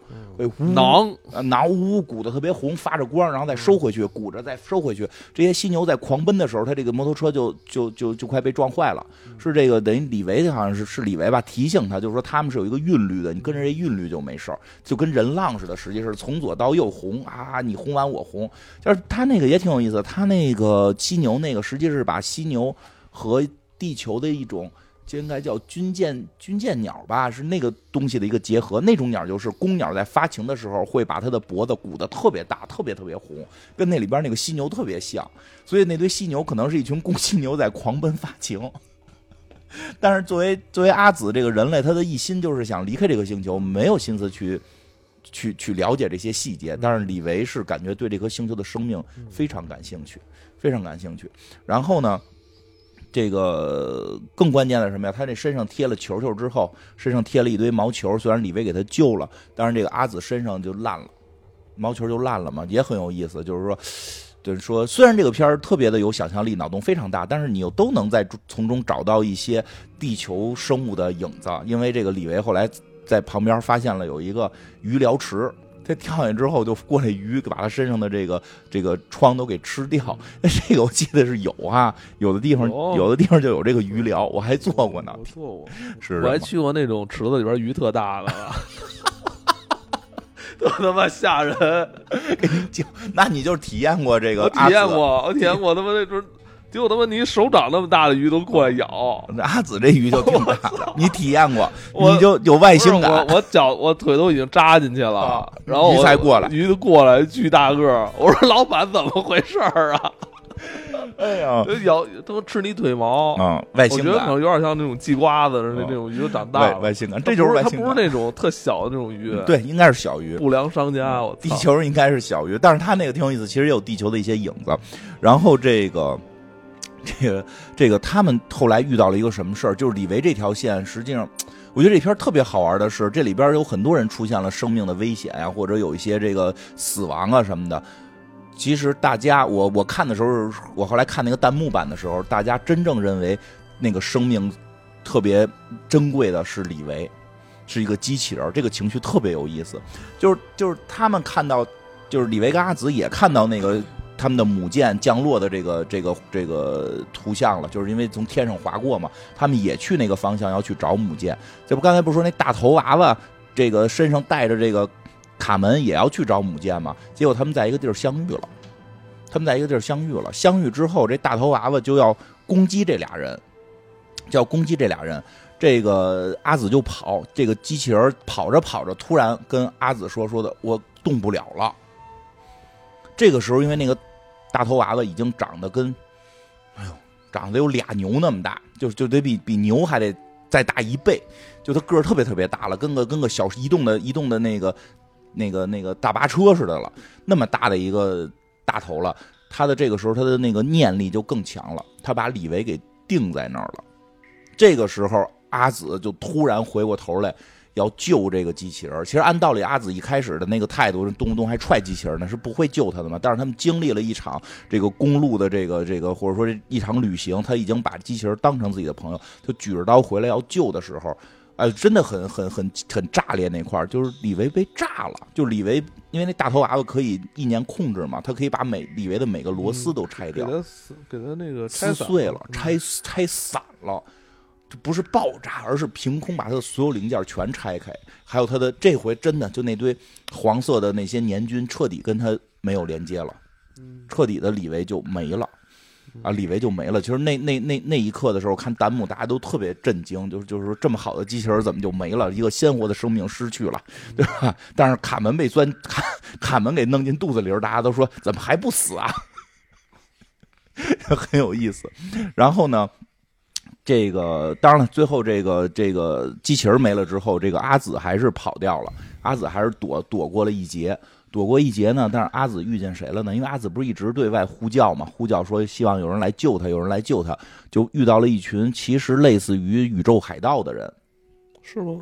囊，呃囊呜呜鼓的特别红，发着光，然后再收回去，鼓着再收回去。这些犀牛在狂奔的时候，它这个摩托车就就就就快被撞坏了。是这个等于李维好像是是李维吧，提醒他，就是说他们是有一个韵律的，你跟着这韵律就没事儿，就跟人浪似的，实际是从左到右红啊，你红完我红。就是他那个也挺有意思，他那个犀牛那个实际是把犀牛和地球的一种。就应该叫军舰军舰鸟吧，是那个东西的一个结合。那种鸟就是公鸟在发情的时候会把它的脖子鼓得特别大，特别特别红，跟那里边那个犀牛特别像。所以那堆犀牛可能是一群公犀牛在狂奔发情。[LAUGHS] 但是作为作为阿紫这个人类，他的一心就是想离开这个星球，没有心思去去去了解这些细节。但是李维是感觉对这颗星球的生命非常感兴趣，非常感兴趣。然后呢？这个更关键的什么呀？他这身上贴了球球之后，身上贴了一堆毛球。虽然李维给他救了，但是这个阿紫身上就烂了，毛球就烂了嘛，也很有意思。就是说，[LAUGHS] 就是说，虽然这个片儿特别的有想象力，脑洞非常大，但是你又都能在从中找到一些地球生物的影子。因为这个李维后来在旁边发现了有一个鱼疗池。他跳下去之后，就过来鱼，把他身上的这个这个疮都给吃掉。[LAUGHS] 那这个我记得是有啊，有的地方有的地方就有这个鱼疗，我还做过呢。我做过，[LAUGHS] 是我还去过那种池子里边鱼特大的，[LAUGHS] 多他妈吓人！就那你就体验过这个？我体验过，我体验过他妈那种。结果他妈你手掌那么大的鱼都过来咬，[LAUGHS] 阿紫这鱼就挺大的，[LAUGHS] 你体验过，[LAUGHS] 你就有外星感。我我脚我腿都已经扎进去了，然后鱼才过来，鱼就过来巨大个儿我说老板怎么回事儿啊？哎呀，咬都吃你腿毛啊！外星感，我觉得可能有点像那种鸡瓜子似的那种鱼长大了。外星感，这就是外星感。它不是那种特小的那种鱼，对，应该是小鱼。不良商家，我地球应该是小鱼，但是它那个挺有意思，其实也有地球的一些影子。然后这个。这个这个，他们后来遇到了一个什么事儿？就是李维这条线，实际上，我觉得这片特别好玩的是，这里边有很多人出现了生命的危险呀，或者有一些这个死亡啊什么的。其实大家，我我看的时候，我后来看那个弹幕版的时候，大家真正认为那个生命特别珍贵的是李维，是一个机器人，这个情绪特别有意思。就是就是他们看到，就是李维跟阿紫也看到那个。他们的母舰降落的这个这个这个图像了，就是因为从天上划过嘛，他们也去那个方向要去找母舰。这不刚才不是说那大头娃娃这个身上带着这个卡门也要去找母舰嘛？结果他们在一个地儿相遇了，他们在一个地儿相遇了。相遇之后，这大头娃娃就要攻击这俩人，就要攻击这俩人。这个阿紫就跑，这个机器人跑着跑着，突然跟阿紫说：“说的我动不了了。”这个时候，因为那个。大头娃娃已经长得跟，哎呦，长得有俩牛那么大，就就得比比牛还得再大一倍，就他个儿特别特别大了，跟个跟个小移动的移动的那个那个那个大巴车似的了，那么大的一个大头了。他的这个时候，他的那个念力就更强了，他把李维给定在那儿了。这个时候，阿紫就突然回过头来。要救这个机器人，其实按道理，阿紫一开始的那个态度，动不动还踹机器人呢，是不会救他的嘛。但是他们经历了一场这个公路的这个这个，或者说一场旅行，他已经把机器人当成自己的朋友，就举着刀回来要救的时候，哎，真的很很很很炸裂那块就是李维被炸了，就李维因为那大头娃娃可以一年控制嘛，他可以把每李维的每个螺丝都拆掉，给他给他那个撕碎了，拆拆散了。这不是爆炸，而是凭空把它的所有零件全拆开，还有它的这回真的就那堆黄色的那些年菌彻底跟它没有连接了，彻底的李维就没了，啊，李维就没了。其实那那那那一刻的时候，看弹幕大家都特别震惊，就是就是说这么好的机器人怎么就没了？一个鲜活的生命失去了，对吧？但是卡门被钻卡卡门给弄进肚子里大家都说怎么还不死啊？[LAUGHS] 很有意思。然后呢？这个当然了，最后这个这个机器人没了之后，这个阿紫还是跑掉了。阿紫还是躲躲过了一劫，躲过一劫呢。但是阿紫遇见谁了呢？因为阿紫不是一直对外呼叫嘛，呼叫说希望有人来救他，有人来救他，就遇到了一群其实类似于宇宙海盗的人，是吗？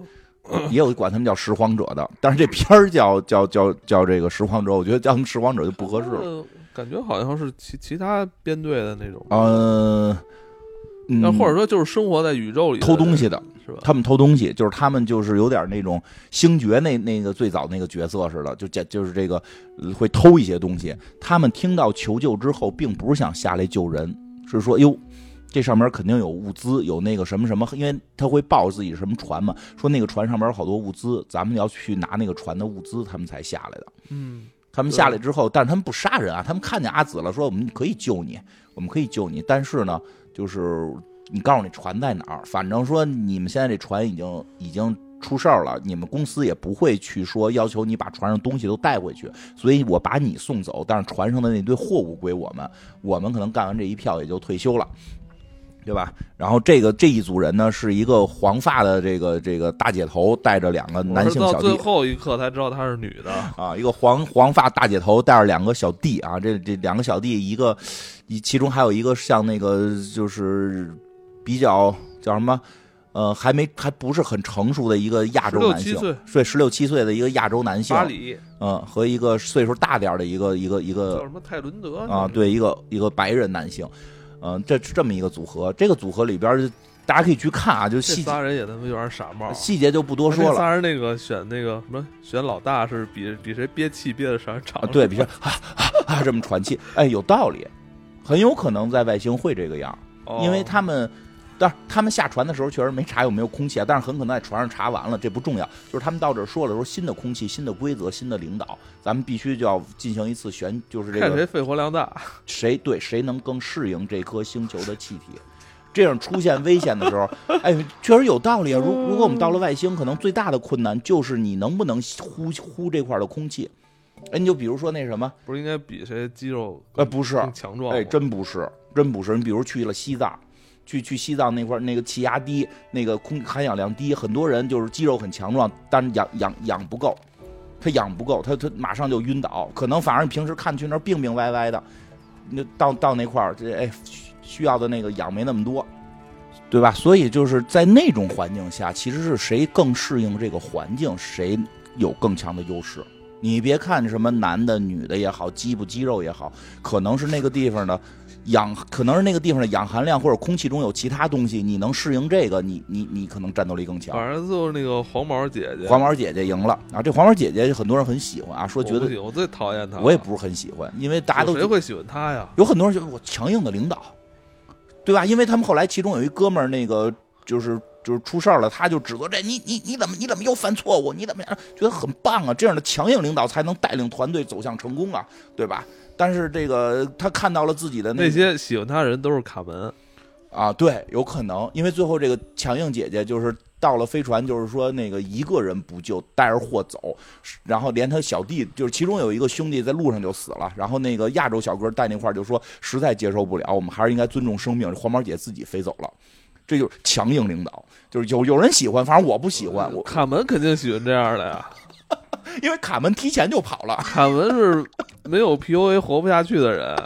也有管他们叫拾荒者的，但是这片儿叫叫叫叫这个拾荒者，我觉得叫他们拾荒者就不合适了。感觉好像是其其他编队的那种。嗯。嗯那或者说就是生活在宇宙里偷东西的，是吧？他们偷东西，就是他们就是有点那种星爵那那个最早那个角色似的，就这就是这个呃会偷一些东西。他们听到求救之后，并不是想下来救人，是说哟。这上面肯定有物资，有那个什么什么，因为他会报自己什么船嘛，说那个船上面有好多物资，咱们要去拿那个船的物资，他们才下来的。嗯，他们下来之后，但是他们不杀人啊，他们看见阿紫了，说我们可以救你，我们可以救你，但是呢，就是你告诉你船在哪儿，反正说你们现在这船已经已经出事儿了，你们公司也不会去说要求你把船上东西都带回去，所以我把你送走，但是船上的那堆货物归我们，我们可能干完这一票也就退休了。对吧？然后这个这一组人呢，是一个黄发的这个这个大姐头，带着两个男性小弟。最后一刻才知道她是女的。啊，一个黄黄发大姐头带着两个小弟啊，这这两个小弟，一个一其中还有一个像那个就是比较叫什么？呃，还没还不是很成熟的一个亚洲男性岁，对，十六七岁的一个亚洲男性巴，里嗯，和一个岁数大点的一个一个一个叫什么？泰伦德啊，，对，一个一个白人男性，嗯，这这么一个组合，这个组合里边儿大家可以去看啊，就这细节仨人也他妈有点傻帽。细节就不多说了。这仨人那个选那个什么选老大是比比谁憋气憋的时长啊，对，比如说啊啊啊这么喘气，哎，有道理，很有可能在外星会这个样，哦因为他们，但是他们下船的时候确实没查有没有空气啊，但是很可能在船上查完了，这不重要，就是他们到这儿说了说新的空气、新的规则、新的领导，咱们必须就要进行一次选，就是这个看谁肺活量大。谁对谁能更适应这颗星球的气体。这样出现危险的时候，哎，确实有道理啊。如 [LAUGHS] 如果我们到了外星，可能最大的困难就是你能不能呼呼这块的空气。哎，你就比如说那什么，不是应该比谁肌肉哎，不是，强壮吗？哎，真不是，真不是。你比如去了西藏，去去西藏那块儿那个气压低，那个空含氧量低，很多人就是肌肉很强壮，但是氧氧氧不够，他氧不够，他他马上就晕倒。可能反而平时看去那儿病病歪歪的，那到到那块儿，这哎需需要的那个氧没那么多。对吧？所以就是在那种环境下，其实是谁更适应这个环境，谁有更强的优势。你别看什么男的、女的也好，肌不肌肉也好，可能是那个地方的氧，可能是那个地方的氧含量或者空气中有其他东西，你能适应这个，你你你可能战斗力更强。反正就是那个黄毛姐姐，黄毛姐姐赢了啊！这黄毛姐姐很多人很喜欢啊，说觉得我我最讨厌她。我也不是很喜欢，因为大家都有谁会喜欢她呀？有很多人觉得我强硬的领导，对吧？因为他们后来其中有一哥们儿，那个就是就是出事儿了，他就指责这你你你怎么你怎么又犯错误？你怎么样？觉得很棒啊！这样的强硬领导才能带领团队走向成功啊，对吧？但是这个他看到了自己的那些喜欢他的人都是卡门，啊，对，有可能，因为最后这个强硬姐姐就是到了飞船，就是说那个一个人不救，带着货走，然后连他小弟，就是其中有一个兄弟在路上就死了，然后那个亚洲小哥带那块儿就说实在接受不了，我们还是应该尊重生命，黄毛姐自己飞走了，这就是强硬领导，就是有有人喜欢，反正我不喜欢，我卡门肯定喜欢这样的呀。因为卡门提前就跑了，卡门是没有 PUA 活不下去的人，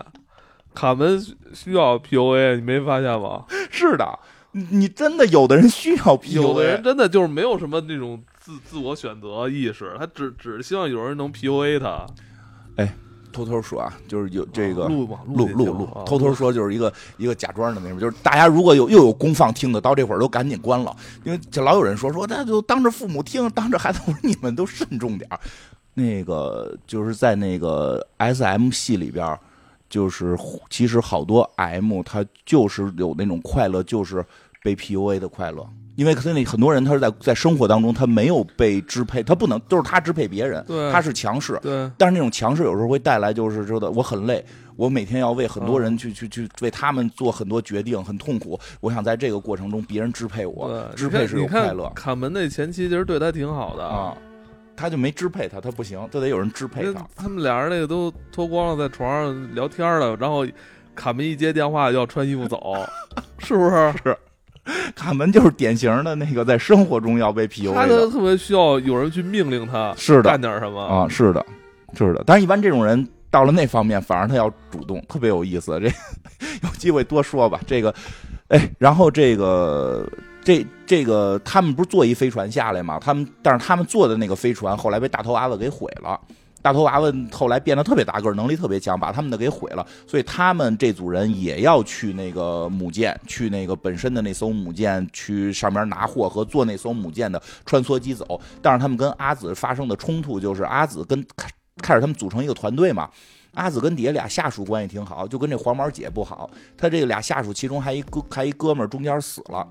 卡门需要 PUA，你没发现吗？是的，你你真的有的人需要 PUA，有的人真的就是没有什么那种自自我选择意识，他只只希望有人能 PUA 他。偷偷说啊，就是有这个。啊录嘛录录录偷偷说就是一个一个假装的那种，就是大家如果有又有公放听的，到这会儿都赶紧关了，因为这老有人说说那就当着父母听，当着孩子，我说你们都慎重点儿。那个就是在那个 S M 系里边儿，就是其实好多 M 他就是有那种快乐，就是被 P U A 的快乐。因为可能很多人他是在在生活当中他没有被支配，他不能都是他支配别人，他是强势，对，但是那种强势有时候会带来，就是说的我很累，我每天要为很多人去、去去为他们做很多决定，很痛苦。我想在这个过程中，别人支配我，支配是有快乐卡门那前妻其实对他挺好的啊。他就没支配他，他不行，就得有人支配他。他们俩人那个都脱光了，在床上聊天了，然后卡门一接电话就要穿衣服走，[LAUGHS] 是不是是？卡门就是典型的那个在生活中要被 PUA 他的特特别需要有人去命令他是的干点什么啊，是的，是的。但是一般这种人到了那方面，反而他要主动，特别有意思。这 [LAUGHS] 有机会多说吧。这个，哎，然后这个。这这个他们不是坐一飞船下来吗？他们但是他们坐的那个飞船后来被大头阿子给毁了，大头娃娃后来变得特别大个儿，能力特别强，把他们的给毁了。所以他们这组人也要去那个母舰，去那个本身的那艘母舰，去上面拿货和坐那艘母舰的穿梭机走。但是他们跟阿紫发生的冲突，就是阿紫跟开开始他们组成一个团队嘛。阿紫跟底下俩下属关系挺好，就跟这黄毛姐不好。他这个俩下属其中还一哥还一哥们儿中间死了，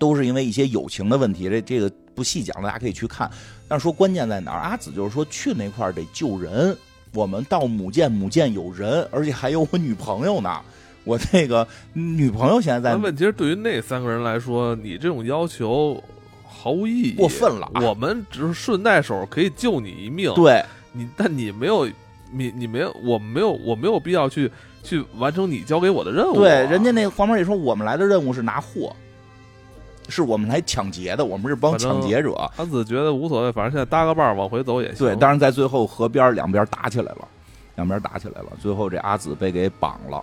都是因为一些友情的问题。这这个不细讲，大家可以去看。但是说关键在哪儿？阿紫就是说去那块儿得救人。我们到母舰，母舰有人，而且还有我女朋友呢。[LAUGHS] 我那个女朋友现在在。问题是，对于那三个人来说，你这种要求毫无意义，过分了。我们只是顺带手可以救你一命。对你，但你没有。你你没有，我没有，我没有必要去去完成你交给我的任务。对，人家那个黄毛也说，我们来的任务是拿货，是我们来抢劫的，我们是帮抢劫者。他子觉得无所谓，反正现在搭个伴儿往回走也行。对，当然在最后河边两边打起来了，两边打起来了，最后这阿紫被给绑了，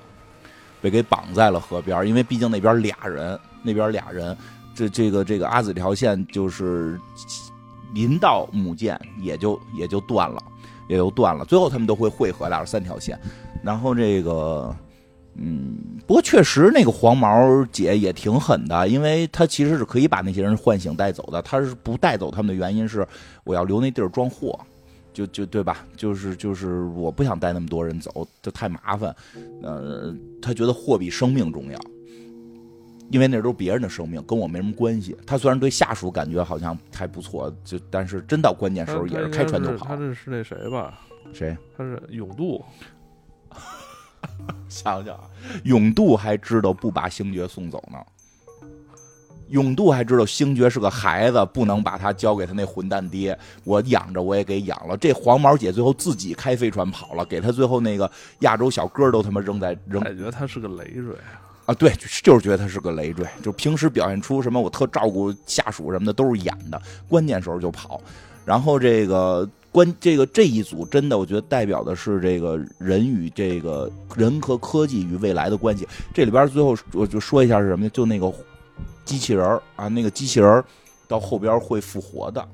被给绑在了河边，因为毕竟那边俩人，那边俩人，这这个这个阿紫这条线就是临到母舰也就也就断了。也就断了，最后他们都会汇合，俩人三条线。然后这个，嗯，不过确实那个黄毛姐也挺狠的，因为她其实是可以把那些人唤醒带走的。她是不带走他们的原因是，我要留那地儿装货，就就对吧？就是就是我不想带那么多人走，这太麻烦。呃，他觉得货比生命重要。因为那都是别人的生命，跟我没什么关系。他虽然对下属感觉好像还不错，就但是真到关键时候也是开船就跑。他这是那谁吧？谁？他是永渡。[LAUGHS] 想想，永渡还知道不把星爵送走呢。永渡还知道星爵是个孩子，不能把他交给他那混蛋爹。我养着，我也给养了。这黄毛姐最后自己开飞船跑了，给他最后那个亚洲小哥都他妈扔在扔。感觉他是个累赘。啊，对，就是觉得他是个累赘，就平时表现出什么我特照顾下属什么的都是演的，关键时候就跑。然后这个关这个这一组真的，我觉得代表的是这个人与这个人和科技与未来的关系。这里边最后我就说一下是什么呢？就那个机器人啊，那个机器人到后边会复活的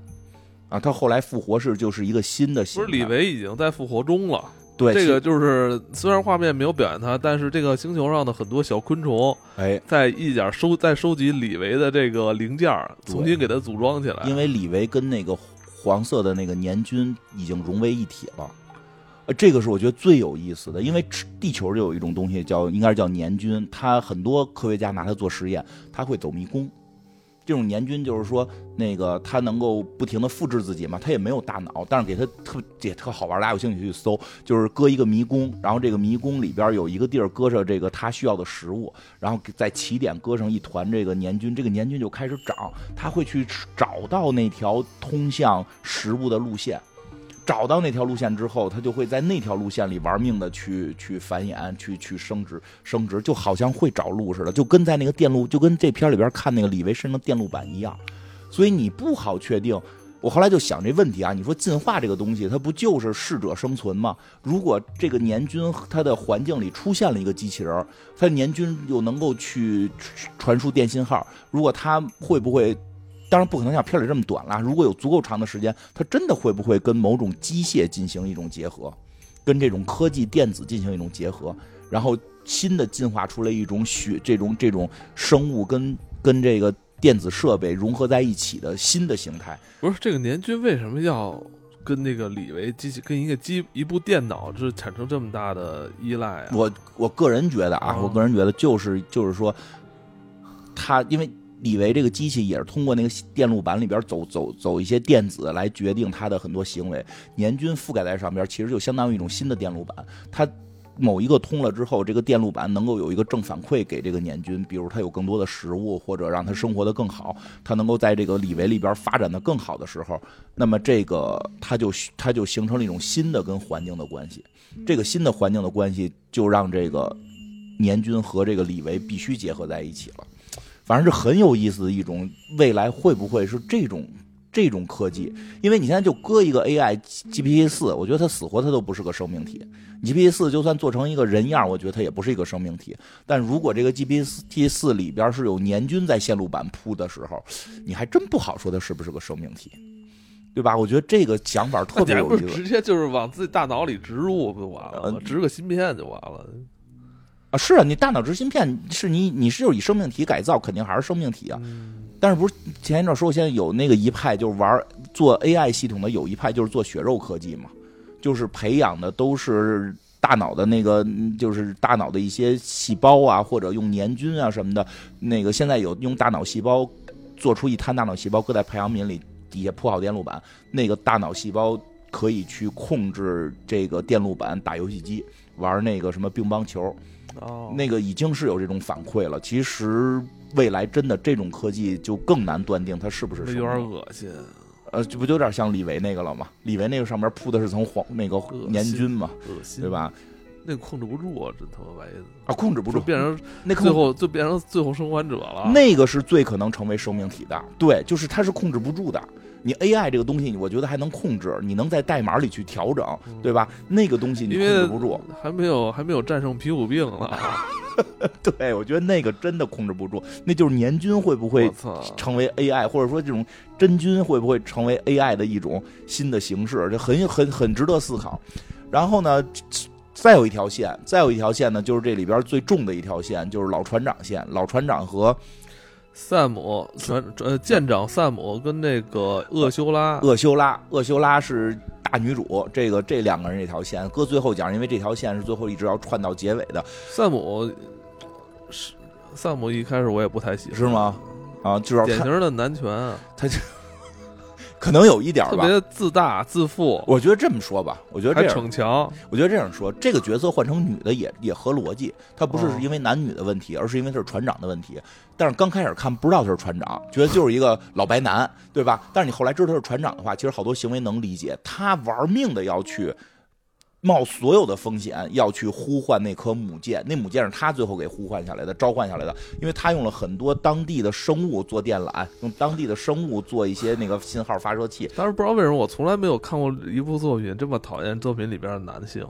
啊，他后来复活是就是一个新的。不是李维已经在复活中了。对，这个就是虽然画面没有表现它，但是这个星球上的很多小昆虫，哎，在一点收在收集李维的这个零件，重新给它组装起来。因为李维跟那个黄色的那个年菌已经融为一体了，呃，这个是我觉得最有意思的。因为地球就有一种东西叫，应该是叫年菌，它很多科学家拿它做实验，它会走迷宫。这种年菌就是说，那个它能够不停的复制自己嘛，它也没有大脑，但是给它特也特好玩，大家有兴趣去搜，就是搁一个迷宫，然后这个迷宫里边有一个地儿搁着这个它需要的食物，然后在起点搁上一团这个年菌，这个年菌就开始长，它会去找到那条通向食物的路线。找到那条路线之后，他就会在那条路线里玩命的去去繁衍，去去生殖、生殖，就好像会找路似的，就跟在那个电路，就跟这片里边看那个李维身上电路板一样。所以你不好确定。我后来就想这问题啊，你说进化这个东西，它不就是适者生存吗？如果这个年菌它的环境里出现了一个机器人，它年菌又能够去传输电信号，如果它会不会？当然不可能像片里这么短啦。如果有足够长的时间，它真的会不会跟某种机械进行一种结合，跟这种科技电子进行一种结合，然后新的进化出来一种血这种这种生物跟跟这个电子设备融合在一起的新的形态？不是这个年军为什么要跟那个李维机器跟一个机一部电脑是产生这么大的依赖啊？我我个人觉得啊，我个人觉得就是就是说，他因为。李维这个机器也是通过那个电路板里边走走走一些电子来决定它的很多行为。年均覆盖在上边，其实就相当于一种新的电路板。它某一个通了之后，这个电路板能够有一个正反馈给这个年菌，比如它有更多的食物，或者让它生活的更好，它能够在这个李维里边发展的更好的时候，那么这个它就它就形成了一种新的跟环境的关系。这个新的环境的关系就让这个年菌和这个李维必须结合在一起了。反正是很有意思的一种未来，会不会是这种这种科技？因为你现在就搁一个 AI GPT 四，我觉得它死活它都不是个生命体。GPT 四就算做成一个人样，我觉得它也不是一个生命体。但如果这个 GPT 四里边是有年菌在线路板铺的时候，你还真不好说它是不是个生命体。对吧？我觉得这个想法特别有意思是直接就是往自己大脑里植入不就完了？植个芯片就完了。啊！是啊，你大脑植芯片是你你是就是以生命体改造，肯定还是生命体啊。嗯但是不是前一阵说，现在有那个一派就是玩做 AI 系统的，有一派就是做血肉科技嘛，就是培养的都是大脑的那个，嗯就是大脑的一些细胞啊，或者用年菌啊什么的。那个现在有用大脑细胞做出一滩大脑细胞，搁在培养皿里，底下铺好电路板，那个大脑细胞可以去控制这个电路板打游戏机，玩那个什么乒乓球。哦，那个已经是有这种反馈了。其实未来真的这种科技就更难断定它是不是那有点。恶心，呃，这不就有点像李维那个了吗？李维那个上面铺的是层黄那个年菌嘛，恶心，对？吧？那个控制不住啊，真他妈玩意啊，控制不住，变成那最后就变成最后生还者了。那个是最可能成为生命体的。对，就是它是控制不住的。你 AI 这个东西，我觉得还能控制，你能在代码里去调整，对吧？那个东西你控制不住。还没有还没有战胜皮肤病呢。[LAUGHS] 对，我觉得那个真的控制不住。那就是年菌会不会！成为 AI，或者说这种真菌会不会成为 AI 的一种新的形式？这很很很值得思考。然后呢，再有一条线，再有一条线呢，就是这里边最重的一条线，就是老船长线。老船长和萨姆船呃舰长萨姆跟那个厄修拉，厄修拉，厄修拉是大女主，这个这两个人这条线搁最后讲，因为这条线是最后一直要串到结尾的，萨姆是萨姆一开始我也不太喜欢，是吗？啊，就是典型的男权啊，可能有一点吧。特别自大自负，我觉得这么说吧，我觉得这样逞强。我觉得这样说，这个角色换成女的也也合逻辑，她不是因为男女的问题，而是因为她是船长的问题。但是刚开始看不知道她是船长，觉得就是一个老白男，对吧？但是你后来知道她是船长的话，其实好多行为能理解。他玩命的要去冒所有的风险，要去呼唤那颗母舰，那母舰是他最后给呼唤下来的，召唤下来的，因为他用了很多当地的生物做电缆，用当地的生物做一些那个信号发射器，[LAUGHS] 但是不知道为什么我从来没有看过一部作品这么讨厌作品里边的男性。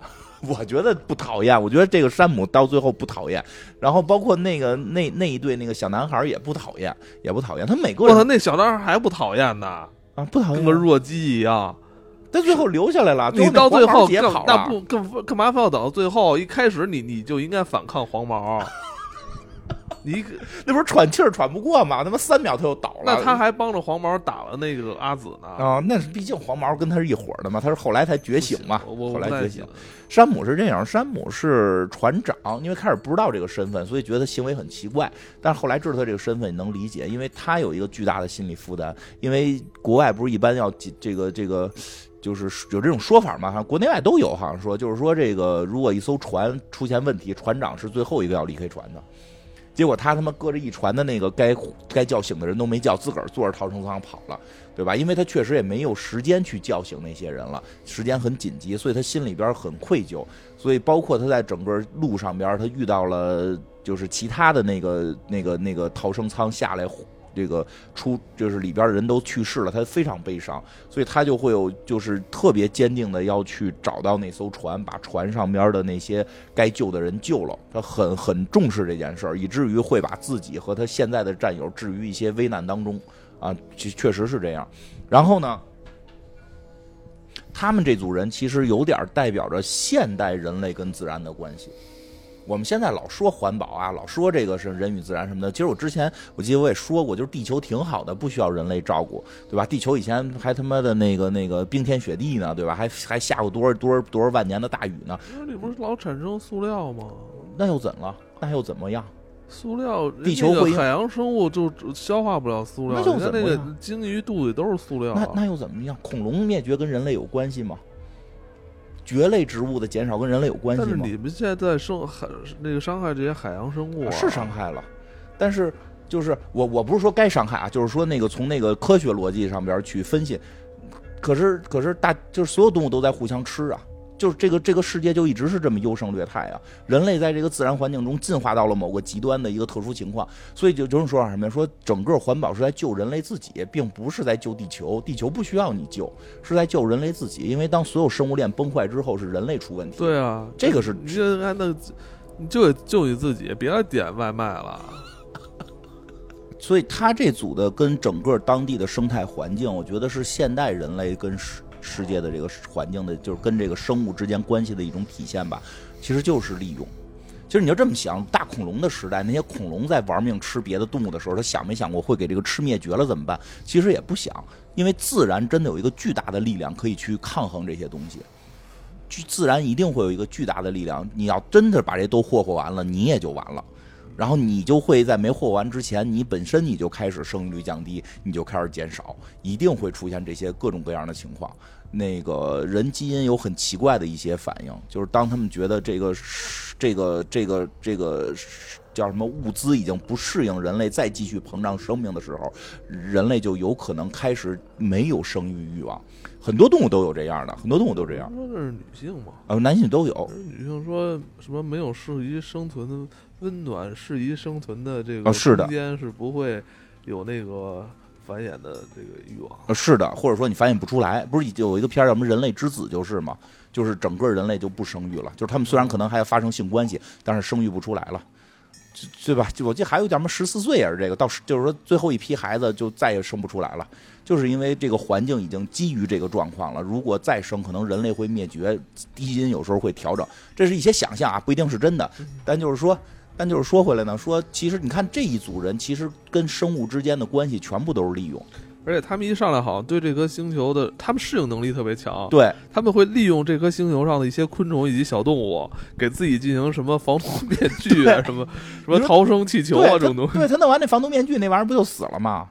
我觉得不讨厌，我觉得这个山姆到最后不讨厌，然后包括那个那那一对那个小男孩也不讨厌，也不讨厌，他每个我操，那小男孩还不讨厌呢，啊不讨厌跟个，弱鸡一样。他最后留下来了，你到最后也干那不更干嘛非要等到最后？一开始你你就应该反抗黄毛。你那不是喘气儿喘不过吗？他妈三秒他就倒了，那他还帮着黄毛打了那个阿紫呢。啊，那是毕竟黄毛跟他是一伙儿的嘛，他是后来才觉醒嘛，后来觉醒。山姆是这样，山姆是船长，因为开始不知道这个身份，所以觉得他行为很奇怪。但是后来知道他这个身份，你能理解，因为他有一个巨大的心理负担。因为国外不是一般要几这个这个，就是有这种说法嘛，好像国内外都有，好像说就是说这个如果一艘船出现问题，船长是最后一个要离开船的。结果他他妈搁着一船的那个该该叫醒的人都没叫，自个儿坐着逃生舱跑了，对吧？因为他确实也没有时间去叫醒那些人了，时间很紧急，所以他心里边很愧疚。所以包括他在整个路上边，他遇到了就是其他的那个那个那个逃生舱下来，这个出就是里边的人都去世了，他非常悲伤，所以他就会有就是特别坚定的要去找到那艘船，把船上边的那些该救的人救了。他很很重视这件事儿，以至于会把自己和他现在的战友置于一些危难当中啊，确确实是这样。然后呢？他们这组人其实有点代表着现代人类跟自然的关系。我们现在老说环保啊，老说这个是人与自然什么的。其实我之前我记得我也说过，就是地球挺好的，不需要人类照顾，对吧？地球以前还他妈的那个那个冰天雪地呢，对吧？还还下过多少多少多少万年的大雨呢？那里不是老产生塑料吗？那又怎了？那又怎么样？塑料，地球会海洋生物就就消化不了塑料。那又怎么样鲸鱼肚里都是塑料啊。那那又怎么样？恐龙灭绝跟人类有关系吗？蕨类植物的减少跟人类有关系吗？但是你们现在在生海那个伤害这些海洋生物、啊，是伤害了，但是就是我我不是说该伤害啊，就是说那个从那个科学逻辑上边去分析，可是可是大就是所有动物都在互相吃啊，就是这个这个世界就一直是这么优胜劣汰啊，人类在这个自然环境中进化到了某个极端的一个特殊情况，所以就就是说什么呀？说整个环保是在救人类自己，并不是在救地球，地球不需要你救，是在救人类自己，因为当所有生物链崩坏之后，是人类出问题。对啊，这个是你就得救你自己，别再点外卖了。所以他这组的跟整个当地的生态环境，我觉得是现代人类跟世界的这个环境的，就是跟这个生物之间关系的一种体现吧。其实就是利用。其实你就这么想，大恐龙的时代，那些恐龙在玩命吃别的动物的时候，他想没想过会给这个吃灭绝了怎么办？其实也不想，因为自然真的有一个巨大的力量可以去抗衡这些东西。巨自然一定会有一个巨大的力量，你要真的把这都霍霍完了，你也就完了。然后你就会在没霍完之前，你本身你就开始生育率降低，你就开始减少，一定会出现这些各种各样的情况。那个人基因有很奇怪的一些反应，就是当他们觉得这个这个这个这个叫什么物资已经不适应人类再继续膨胀生命的时候，人类就有可能开始没有生育欲望。很多动物都有这样的，很多动物都这样。说这是女性嘛？呃，男性都有。女性说什么没有适宜生存的温暖、适宜生存的这个空间是不会有那个繁衍的这个欲望。呃，是的，或者说你繁衍不出来。不是有一个片儿叫什么《人类之子》就是嘛？就是整个人类就不生育了，就是他们虽然可能还要发生性关系，但是生育不出来了，对吧？就我记得还有点什么十四岁也是这个，到就是说最后一批孩子就再也生不出来了。就是因为这个环境已经基于这个状况了，如果再生，可能人类会灭绝，基因有时候会调整，这是一些想象啊，不一定是真的。但就是说，但就是说回来呢，说其实你看这一组人，其实跟生物之间的关系全部都是利用，而且他们一上来好像对这颗星球的，他们适应能力特别强，对，他们会利用这颗星球上的一些昆虫以及小动物，给自己进行什么防毒面具啊，什么什么逃生气球啊这种东西，对他弄完那防毒面具，那玩意儿不就死了吗？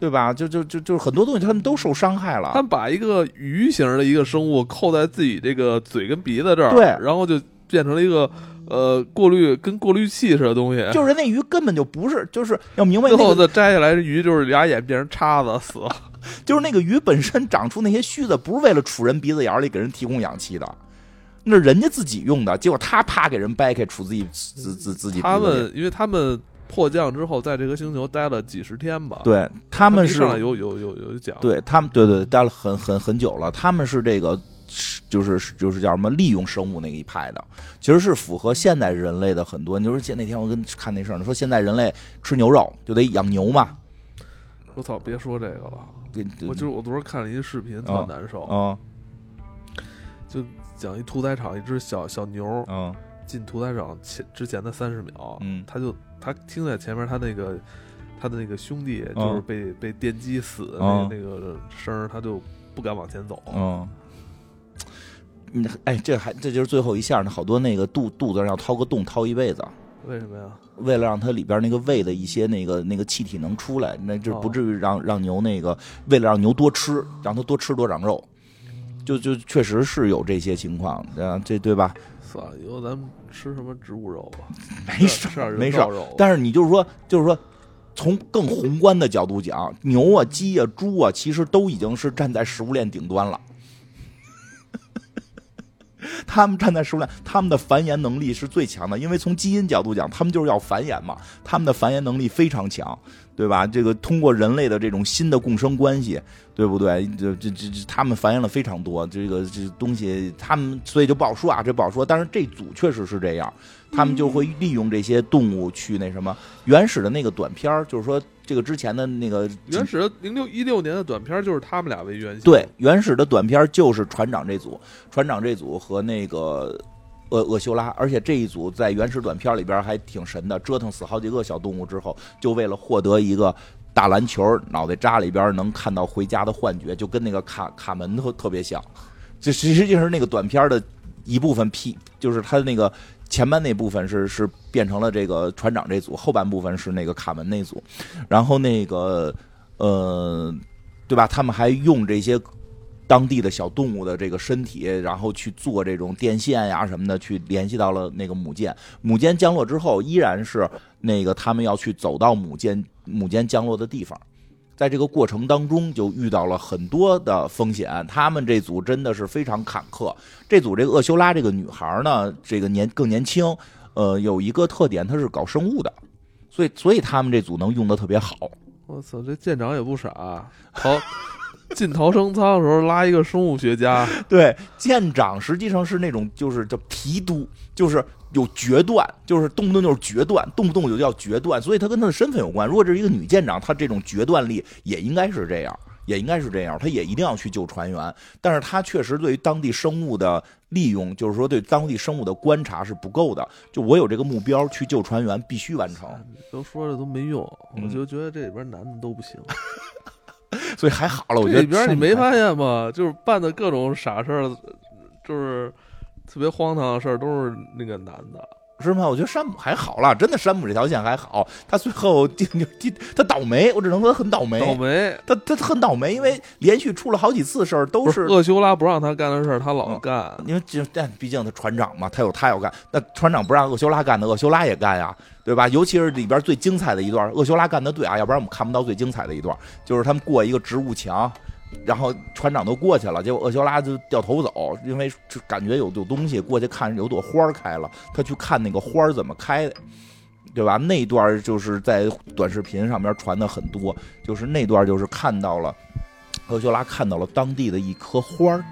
对吧？就就就就是很多东西，他们都受伤害了。他们把一个鱼形的一个生物扣在自己这个嘴跟鼻子这儿，对，然后就变成了一个呃过滤跟过滤器似的东西。就是那鱼根本就不是，就是要明白。最后再摘下来，鱼就是俩眼变成叉子死了。[LAUGHS] 就是那个鱼本身长出那些须子，不是为了杵人鼻子眼里给人提供氧气的，那是人家自己用的。结果他啪给人掰开，杵自己自自自己。他们因为他们。迫降之后，在这个星球待了几十天吧。对，他们是有有有有讲。对他们，对对，待了很很很久了。他们是这个，就是就是叫什么利用生物那一派的，其实是符合现代人类的很多。你说现那天我跟看那事儿，说现在人类吃牛肉就得养牛嘛。我操！别说这个了，我就是我昨儿看了一个视频，特难受啊。就讲一屠宰场，一只小小牛，嗯。进屠宰场前之前的三十秒，嗯，他就他听在前面，他那个他的那个兄弟就是被被电击死的那个那个声他就不敢往前走。嗯，你哎，这还这就是最后一下呢，好多那个肚肚子上要掏个洞，掏一辈子。为什么呀？为了让它里边那个胃的一些那个那个气体能出来，那就不至于让让牛那个为了让牛多吃，让它多吃多长肉，就就确实是有这些情况，啊，这对吧？算了，以后咱们吃什么植物肉吧，[LAUGHS] 没事没事。但是你就是说，就是说，从更宏观的角度讲，牛啊、鸡啊、猪啊，其实都已经是站在食物链顶端了。他们站在食物链，他们的繁衍能力是最强的，因为从基因角度讲，他们就是要繁衍嘛，他们的繁衍能力非常强。对吧？这个通过人类的这种新的共生关系，对不对？这这这这，他们繁衍了非常多。这个这东西，他们所以就不好说啊，这不好说。但是这组确实是这样，他们就会利用这些动物去那什么。原始的那个短片就是说这个之前的那个原始的零六一六年的短片就是他们俩为原型。对，原始的短片就是船长这组，船长这组和那个。厄厄修拉，而且这一组在原始短片里边还挺神的，折腾死好几个小动物之后，就为了获得一个大篮球，脑袋扎里边能看到回家的幻觉，就跟那个卡卡门特特别像。这实际上是那个短片的一部分 P，就是他的那个前半那部分是是变成了这个船长这组，后半部分是那个卡门那组，然后那个呃，对吧？他们还用这些。当地的小动物的这个身体，然后去做这种电线呀什么的，去联系到了那个母舰。母舰降落之后，依然是那个他们要去走到母舰母舰降落的地方。在这个过程当中，就遇到了很多的风险。他们这组真的是非常坎坷。这组这个厄修拉这个女孩呢，这个年更年轻，呃，有一个特点，她是搞生物的，所以所以他们这组能用的特别好。我操，这舰长也不傻，好。进逃生舱的时候拉一个生物学家，[LAUGHS] 对舰长实际上是那种就是叫提督，就是有决断，就是动不动就是决断，动不动就叫决断，所以他跟他的身份有关。如果这是一个女舰长，她这种决断力也应该是这样，也应该是这样，她也一定要去救船员。但是她确实对于当地生物的利用，就是说对当地生物的观察是不够的。就我有这个目标去救船员，必须完成。都说了都没用，我就觉得这里边男的都不行。所以还好了，我觉得里边你没发发现吗？就是办的各种傻事儿，就是特别荒唐的事儿，都是那个男的。是吗？我觉得山姆还好了，真的山姆这条线还好。他最后就就他倒霉，我只能说他很倒霉。倒霉，他他很倒霉，因为连续出了好几次事儿，都不是厄修拉不让他干的事儿，他老嗯干。因为就但毕竟他船长嘛，他有他要干，那船长不让厄修拉干的，厄修拉也干呀，对吧？尤其是里边最精彩的一段，厄修拉干的对啊，要不然我们看不到最精彩的一段，就是他们过一个植物墙。然后船长都过去了，结果厄修拉就掉头走，因为就感觉有有东西过去看有朵花开了，他去看那个花怎么开的，对吧？那段就是在短视频上面传的很多，就是那段就是看到了厄修拉看到了当地的一棵花，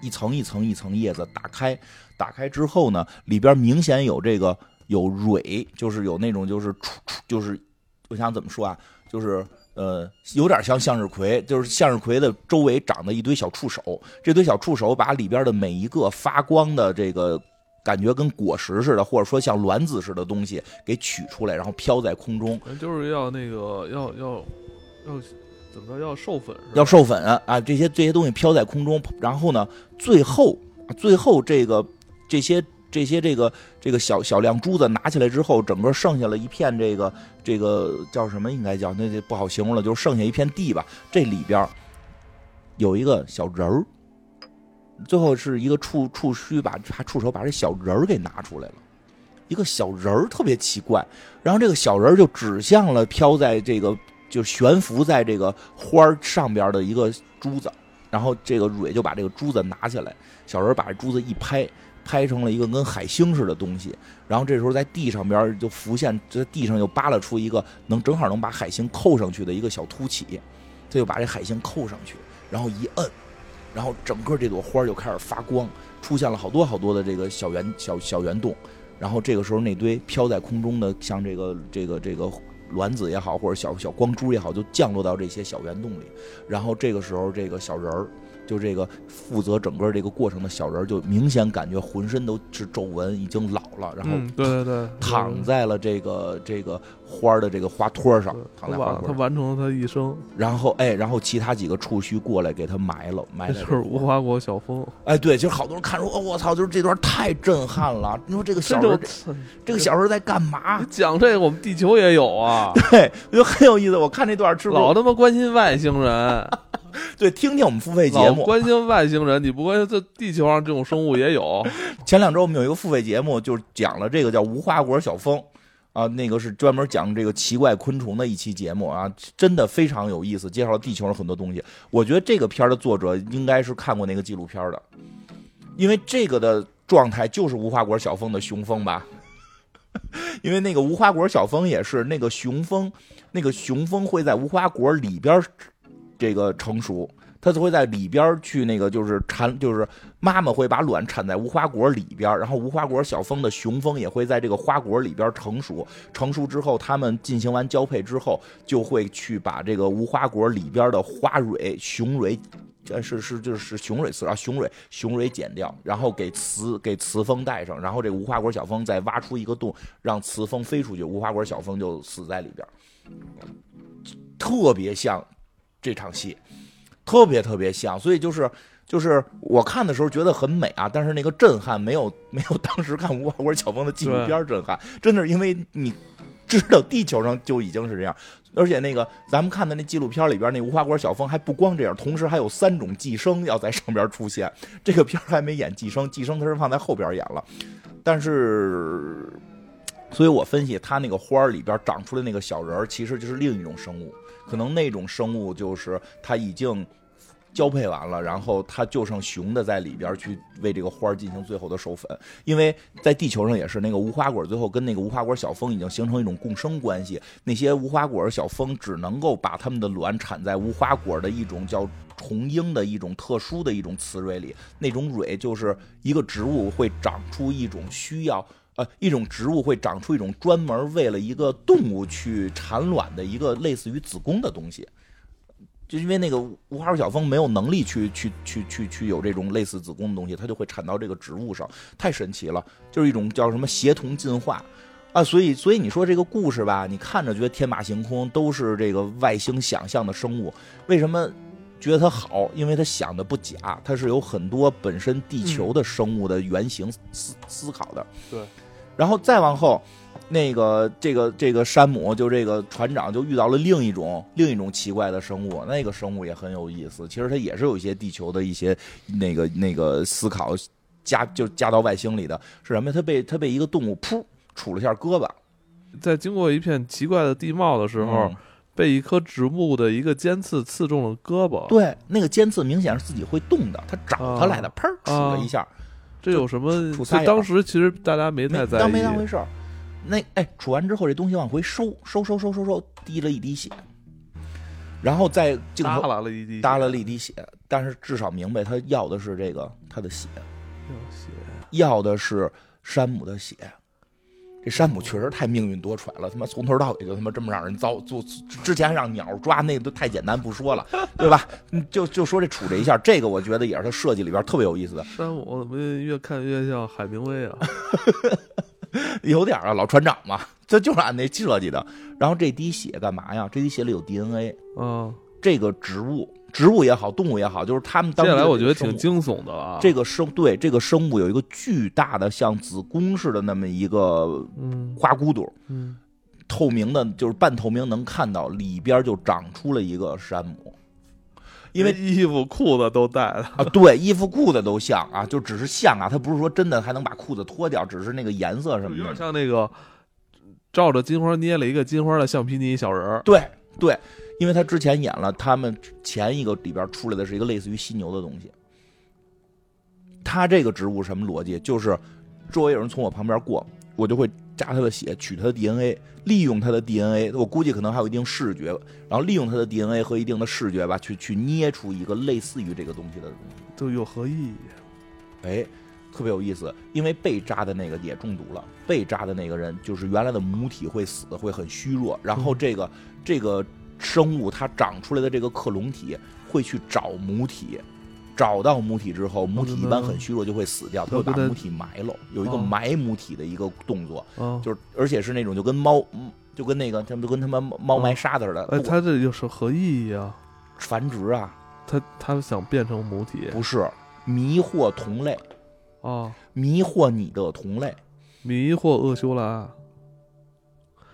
一层一层一层叶子打开，打开之后呢，里边明显有这个有蕊，就是有那种就是出出就是我想怎么说啊，就是。呃，有点像向日葵，就是向日葵的周围长的一堆小触手，这堆小触手把里边的每一个发光的这个感觉跟果实似的，或者说像卵子似的东西给取出来，然后飘在空中，[LAUGHS] 就是要那个要要要怎么着要授粉，要授粉啊，这些这些东西飘在空中，然后呢，最后最后这个这些这些这个这个小小亮珠子拿起来之后，整个剩下了一片这个这个叫什么？应该叫那这不好形容了，就剩下一片地吧。这里边有一个小人儿，最后是一个触触须把把触手把这小人儿给拿出来了。一个小人儿特别奇怪，然后这个小人儿就指向了飘在这个就悬浮在这个花儿上边的一个珠子，然后这个蕊就把这个珠子拿起来，小人把这珠子一拍，拍成了一个跟海星似的东西，然后这时候在地上边就浮现，在地上又扒拉出一个能正好能把海星扣上去的一个小凸起，他就把这海星扣上去，然后一摁，然后整个这朵花就开始发光，出现了好多好多的这个小圆小小圆洞，然后这个时候那堆飘在空中的像这个这个这个。卵子也好，或者小小光珠也好，就降落到这些小圆洞里。然后这个时候，这个小人儿，就这个负责整个这个过程的小人儿，就明显感觉浑身都是皱纹，已经老了，然后嗯，对对对，躺在了这个这个花儿的这个花托上对，躺在花托上。完成了他一生，然后哎，然后其他几个触须过来给他埋了，埋了就是无花果小风。哎，对，就是好多人看说，哦，我操，就是这段太震撼了。你说这个小这个小人在干嘛？[LAUGHS] 讲这个，我们地球也有啊，对，我觉得很有意思。我看这段老他妈关心外星人，[LAUGHS] 对？听听我们付费节目。关心外星人，你不关心这地球上这种生物也有？[LAUGHS] 前两周我们有一个付费节目，就是讲了这个叫无花果小蜂。啊，那个是专门讲这个奇怪昆虫的一期节目啊，真的非常有意思，介绍了地球上很多东西。我觉得这个片儿的作者应该是看过那个纪录片的，因为这个的状态就是无花果小蜂的雄蜂吧。[LAUGHS] 因为那个无花果小蜂也是那个雄蜂，那个雄蜂会在无花果里边儿这个成熟，它就会在里边去那个就是产，就是妈妈会把卵产在无花果里边，然后无花果小蜂的雄蜂也会在这个花果里边成熟。成熟之后，它们进行完交配之后，就会去把这个无花果里边的花蕊、雄蕊。呃，是是就是雄蕊刺啊，雄蕊雄蕊剪掉，然后给雌给雌蜂带上，然后这个无花果小蜂再挖出一个洞，让雌蜂飞出去，无花果小蜂就死在里边，特别像这场戏，特别特别像，所以就是就是我看的时候觉得很美啊，但是那个震撼没有没有当时看无花果小峰的纪录片震撼，真的是因为你知道地球上就已经是这样，而且那个咱们看的那纪录片里边那无花果小峰还不光这样，同时还有三种寄生要在上边出现，这个片儿还没演寄生，寄生它是放在后边演了，但是。所以我分析，它那个花儿里边长出来那个小人儿，其实就是另一种生物，可能那种生物就是它已经交配完了，然后它就剩雄的在里边去为这个花儿进行最后的授粉。因为在地球上也是，那个无花果最后跟那个无花果小蜂已经形成一种共生关系，那些无花果小蜂只能够把它们的卵产在无花果的一种叫。红樱的一种特殊的一种雌蕊里，那种蕊就是一个植物会长出一种需要。呃，一种植物会长出一种专门为了一个动物去产卵的一个类似于子宫的东西，就因为那个无花果小蜂没有能力去去去去去有这种类似子宫的东西，它就会产到这个植物上，太神奇了，就是一种叫什么协同进化啊，所以所以你说这个故事吧，你看着觉得天马行空，都是这个外星想象的生物，为什么？觉得它好，因为它想的不假，它是有很多本身地球的生物的原型思思考的。对，然后再往后，那个这个这个山姆就这个船长就遇到了另一种另一种奇怪的生物，那个生物也很有意思。其实它也是有一些地球的一些那个那个思考加就加到外星里的，是什么？它被它被一个动物噗杵了一下胳膊，在经过一片奇怪的地貌的时候。被一棵植物的一个尖刺刺中了胳膊。对，那个尖刺明显是自己会动的，它找它来的，砰杵了一下。这有什么？当时其实大家没太在意，当没当回事儿。那哎，杵完之后这东西往回收，收收收收收，滴了一滴血，然后在镜头耷了一滴，耷了一滴血。但是至少明白他要的是这个他的血，要血，要的是山姆的血。这山姆确实太命运多舛了，他妈从头到尾就他妈这么让人遭，就之前让鸟抓那都太简单不说了，对吧？就就说这杵这一下，这个我觉得也是他设计里边特别有意思的。山姆怎么越看越像海明威啊？[LAUGHS] 有点啊，老船长嘛，这就是按那设计的。然后这滴血干嘛呀？这滴血里有 DNA，嗯，这个植物。植物也好，动物也好，就是他们。接下来我觉得挺惊悚的啊！这个生对这个生物有一个巨大的像子宫似的那么一个花骨朵，嗯，透明的，就是半透明，能看到里边就长出了一个山姆。因为衣服裤子都带了啊，对，衣服裤子都像啊，就只是像啊，他不是说真的还能把裤子脱掉，只是那个颜色什么的，有点像那个照着金花捏了一个金花的橡皮泥小人儿。对对。因为他之前演了，他们前一个里边出来的是一个类似于犀牛的东西。他这个植物什么逻辑？就是周围有人从我旁边过，我就会扎他的血，取他的 DNA，利用他的 DNA，我估计可能还有一定视觉，然后利用他的 DNA 和一定的视觉吧，去去捏出一个类似于这个东西的东西。这有何意义？哎，特别有意思。因为被扎的那个也中毒了，被扎的那个人就是原来的母体会死，会很虚弱，然后这个这个。生物它长出来的这个克隆体会去找母体，找到母体之后，母体一般很虚弱就会死掉，它会把母体埋了，有一个埋母体的一个动作，就是而且是那种就跟猫，就跟那个他们就跟他们猫埋沙子似的。哎，它这就是何意义啊？繁殖啊？它它想变成母体？不是，迷惑同类啊，迷惑你的同类，迷惑厄修拉。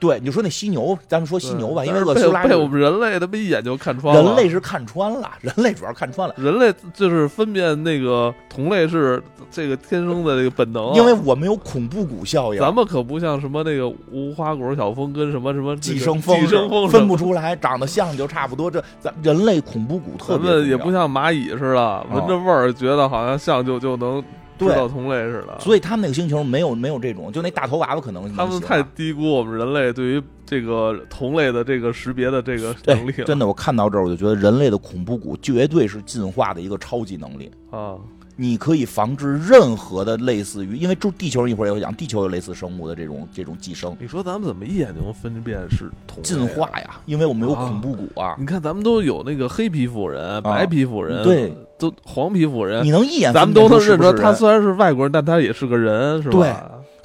对，你就说那犀牛，咱们说犀牛吧，因为厄修拉被我们人类他妈一眼就看穿了。人类是看穿了，人类主要看穿了。人类就是分辨那个同类是这个天生的这个本能，因为我们有恐怖谷效应。咱们可不像什么那个无花果小蜂跟什么什么寄生蜂，寄生蜂分不出来，长得像就差不多。这咱人类恐怖谷特别。咱们也不像蚂蚁似的，闻着味儿觉得好像像就就能。知道同类似的，所以他们那个星球没有没有这种，就那大头娃娃可能他们太低估我们人类对于这个同类的这个识别的这个能力了。真的，我看到这儿我就觉得人类的恐怖谷绝对是进化的一个超级能力啊。你可以防治任何的类似于，因为就地球一会儿也会讲，地球有类似生物的这种这种寄生。你说咱们怎么一眼就能分辨是同进化呀？因为我们有恐怖谷啊！你看咱们都有那个黑皮肤人、白皮肤人，对，都黄皮肤人，你能一眼咱们都能认出来他虽然是外国人，但他也是个人，是吧？对。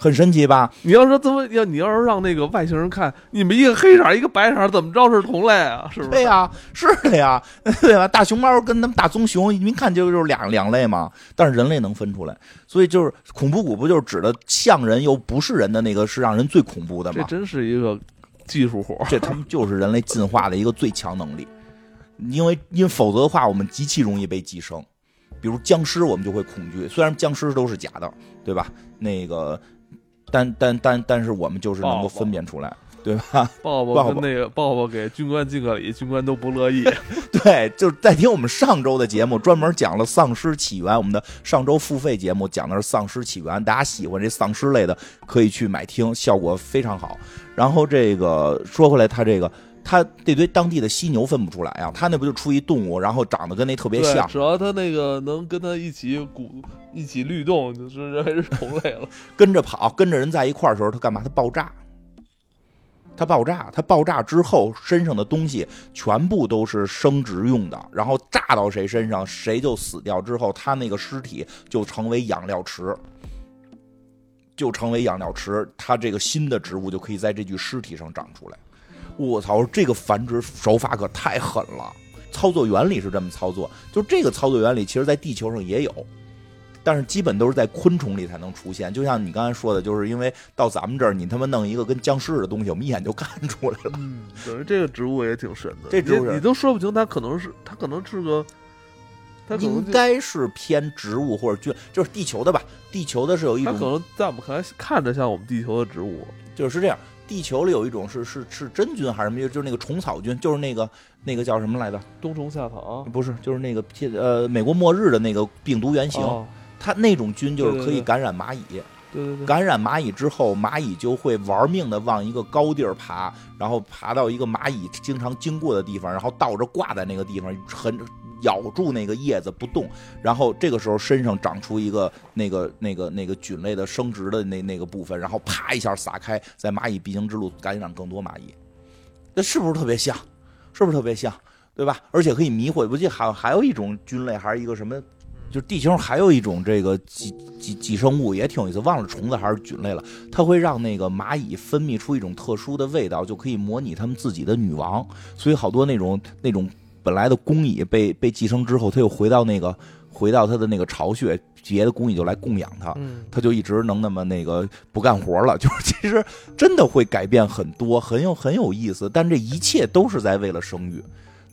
很神奇吧？你要说怎么要你要是让那个外星人看你们一个黑色一个白色，怎么着是同类啊？是不是？对呀，是的呀，[LAUGHS] 对吧？大熊猫跟他们大棕熊，一看就就是两两类嘛。但是人类能分出来，所以就是恐怖谷不就是指的像人又不是人的那个，是让人最恐怖的吗？这真是一个技术活，这他们就是人类进化的一个最强能力。因为因为否则的话，我们极其容易被寄生。比如僵尸，我们就会恐惧。虽然僵尸都是假的，对吧？那个。但但但但是我们就是能够分辨出来，对吧？[LAUGHS] 抱抱跟那个抱抱给军官敬个礼，军官都不乐意。[LAUGHS] 对，就是在听我们上周的节目，专门讲了丧尸起源。我们的上周付费节目讲的是丧尸起源，大家喜欢这丧尸类的，可以去买听，效果非常好。然后这个说回来，他这个他这堆当地的犀牛分不出来啊，他那不就出一动物，然后长得跟那特别像，只要他那个能跟他一起鼓。一起律动，就是认为是同类了。[LAUGHS] 跟着跑，跟着人在一块儿的时候，他干嘛？他爆炸。他爆炸，他爆炸之后身上的东西全部都是生殖用的，然后炸到谁身上，谁就死掉。之后，他那个尸体就成为养料池，就成为养料池，它这个新的植物就可以在这具尸体上长出来。我操，这个繁殖手法可太狠了！操作原理是这么操作，就这个操作原理，其实在地球上也有。但是基本都是在昆虫里才能出现，就像你刚才说的，就是因为到咱们这儿，你他妈弄一个跟僵尸的东西，我们一眼就看出来了。嗯，等于这个植物也挺神的，这植物你都说不清，它可能是它可能是个，它应该是偏植物或者菌，就是地球的吧？地球的是有一种，它可能在我们看来看着像我们地球的植物，就是这样。地球里有一种是是是真菌还是什么？就是那个虫草菌，就是那个那个叫什么来着？冬虫夏草？不是，就是那个呃美国末日的那个病毒原型。它那种菌就是可以感染蚂蚁，对对对，感染蚂蚁之后，蚂蚁就会玩命的往一个高地儿爬，然后爬到一个蚂蚁经常经过的地方，然后倒着挂在那个地方，很咬住那个叶子不动，然后这个时候身上长出一个那个那个那个菌类的生殖的那那个部分，然后啪一下撒开，在蚂蚁必经之路感染更多蚂蚁，那是不是特别像？是不是特别像？对吧？而且可以迷惑，我记得还还有一种菌类，还是一个什么？就地球上还有一种这个寄寄寄生物也挺有意思，忘了虫子还是菌类了。它会让那个蚂蚁分泌出一种特殊的味道，就可以模拟他们自己的女王。所以好多那种那种本来的工蚁被被寄生之后，它又回到那个回到它的那个巢穴，别的工蚁就来供养它，它就一直能那么那个不干活了。[LAUGHS] 就是其实真的会改变很多，很有很有意思。但这一切都是在为了生育。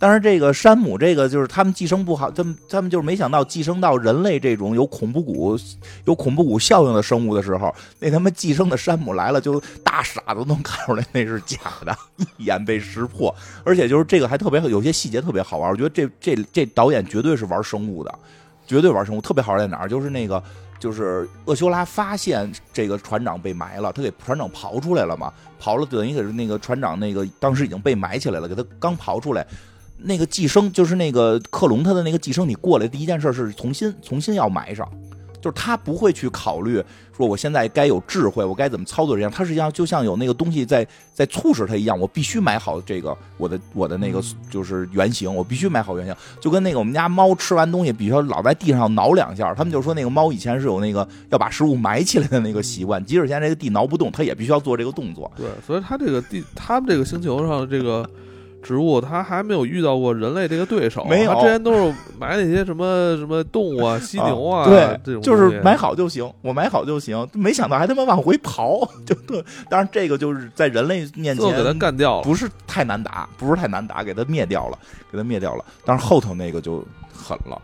但是这个山姆，这个就是他们寄生不好，他们他们就是没想到寄生到人类这种有恐怖谷、有恐怖谷效应的生物的时候，那他妈寄生的山姆来了，就大傻子都能看出来那是假的，[LAUGHS] 一眼被识破。而且就是这个还特别有些细节特别好玩，我觉得这这这导演绝对是玩生物的，绝对玩生物。特别好玩在哪儿？就是那个就是厄修拉发现这个船长被埋了，他给船长刨出来了嘛，刨了等于给那个船长那个当时已经被埋起来了，给他刚刨出来。那个寄生就是那个克隆他的那个寄生体过来，第一件事是重新重新要埋上，就是他不会去考虑说我现在该有智慧，我该怎么操作这样，他实际上就像有那个东西在在促使他一样，我必须埋好这个我的我的那个就是原型，我必须埋好原型，就跟那个我们家猫吃完东西比如说老在地上挠两下，他们就说那个猫以前是有那个要把食物埋起来的那个习惯，即使现在这个地挠不动，它也必须要做这个动作。对，所以它这个地，他们这个星球上这个。植物它还没有遇到过人类这个对手，没有，之前都是买那些什么什么动物啊，犀牛啊，对，这种就是买好就行，我买好就行。没想到还他妈往回刨，就对。当然这个就是在人类面前给它干掉了，不是太难打，不是太难打，给它灭掉了，给它灭掉了。但是后头那个就狠了，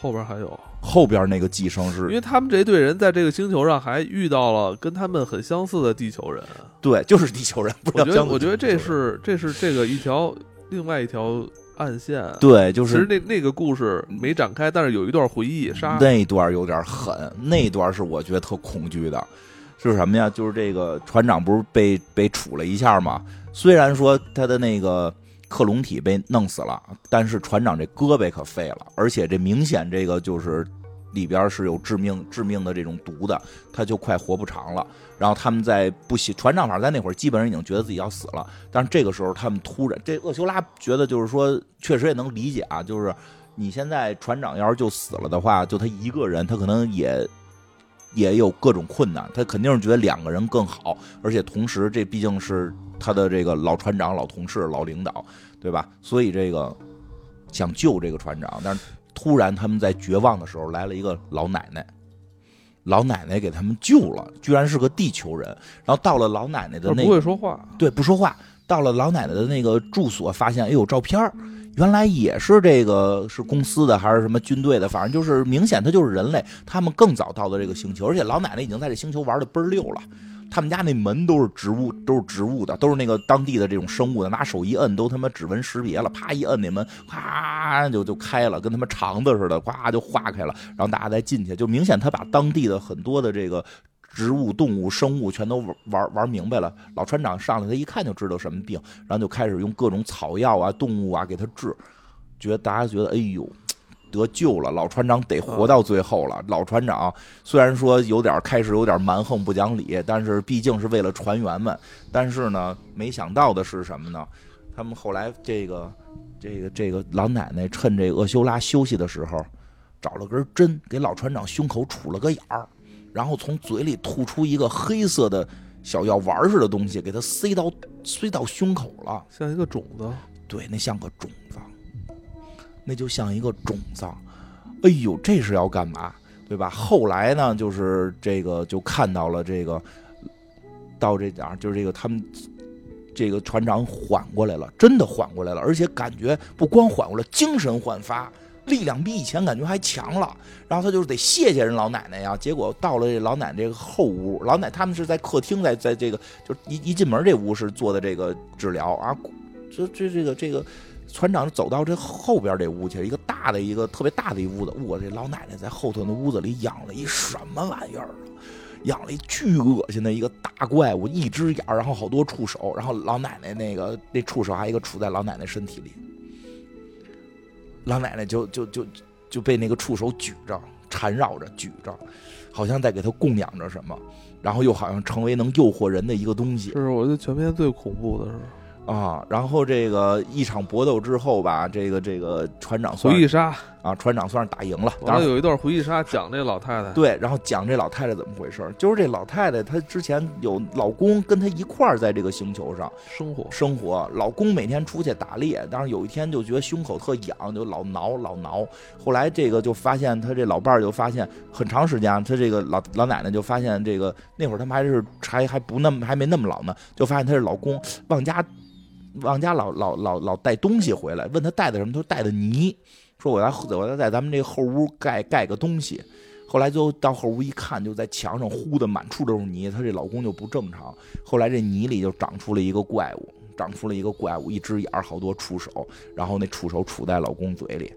后边还有。后边那个寄生是，因为他们这一队人在这个星球上还遇到了跟他们很相似的地球人，对，就是地球人。我觉得，我觉得这是这是这个一条另外一条暗线。对，就是其实那那个故事没展开，但是有一段回忆杀那一段有点狠，那段是我觉得特恐惧的，是什么呀？就是这个船长不是被被处了一下吗？虽然说他的那个。克隆体被弄死了，但是船长这胳膊可废了，而且这明显这个就是里边是有致命致命的这种毒的，他就快活不长了。然后他们在不行船长反正在那会儿基本上已经觉得自己要死了，但是这个时候他们突然，这厄修拉觉得就是说确实也能理解啊，就是你现在船长要是就死了的话，就他一个人，他可能也也有各种困难，他肯定是觉得两个人更好，而且同时这毕竟是。他的这个老船长、老同事、老领导，对吧？所以这个想救这个船长，但是突然他们在绝望的时候来了一个老奶奶，老奶奶给他们救了，居然是个地球人。然后到了老奶奶的那不会说话，对，不说话。到了老奶奶的那个住所，发现哎有照片原来也是这个是公司的还是什么军队的，反正就是明显他就是人类。他们更早到的这个星球，而且老奶奶已经在这星球玩的倍儿溜了。他们家那门都是植物，都是植物的，都是那个当地的这种生物的，拿手一摁都他妈指纹识别了，啪一摁那门，咔就就开了，跟他妈肠子似的，咵就化开了，然后大家再进去，就明显他把当地的很多的这个植物、动物、生物全都玩玩玩明白了。老船长上来，他一看就知道什么病，然后就开始用各种草药啊、动物啊给他治，觉得大家觉得哎呦。得救了，老船长得活到最后了。老船长虽然说有点开始有点蛮横不讲理，但是毕竟是为了船员们。但是呢，没想到的是什么呢？他们后来这个这个这个老奶奶趁这个厄修拉休息的时候，找了根针给老船长胸口杵了个眼儿，然后从嘴里吐出一个黑色的小药丸似的东西，给他塞到塞到胸口了。像一个种子。对，那像个种子，那就像一个种子。哎呦，这是要干嘛？对吧？后来呢，就是这个就看到了这个，到这点儿，就是这个他们这个船长缓过来了，真的缓过来了，而且感觉不光缓过来，精神焕发，力量比以前感觉还强了。然后他就是得谢谢人老奶奶呀。结果到了这老奶奶这个后屋，老奶他们是在客厅，在在这个就一一进门这屋是做的这个治疗啊。这这这个这个船长走到这后边这屋去，一个大的一个特别大的一屋子。我这老奶奶在后头那屋子里养了一什么玩意儿啊？养了一巨恶心的一个大怪物，一只眼，然后好多触手，然后老奶奶那个那触手还一个杵在老奶奶身体里。老奶奶就就就就被那个触手举着，缠绕着举着，好像在给他供养着什么，然后又好像成为能诱惑人的一个东西。这是我觉得全片最恐怖的是。啊，然后这个一场搏斗之后吧，这个这个船长回忆杀啊，船长算是打赢了。然后有一段回忆杀讲这老太太，对，然后讲这老太太怎么回事就是这老太太她之前有老公跟她一块儿在这个星球上生活生活，老公每天出去打猎，但是有一天就觉得胸口特痒，就老挠老挠。后来这个就发现她这老伴儿就发现很长时间，她这个老老奶奶就发现这个那会儿他们还是还还不那么还没那么老呢，就发现她这老公往家。往家老老老老带东西回来，问他带的什么？他说带的泥。说我要我要在咱们这后屋盖盖个东西。后来就到后屋一看，就在墙上糊的满处都是泥。她这老公就不正常。后来这泥里就长出了一个怪物，长出了一个怪物，一只眼好多触手，然后那触手杵在老公嘴里。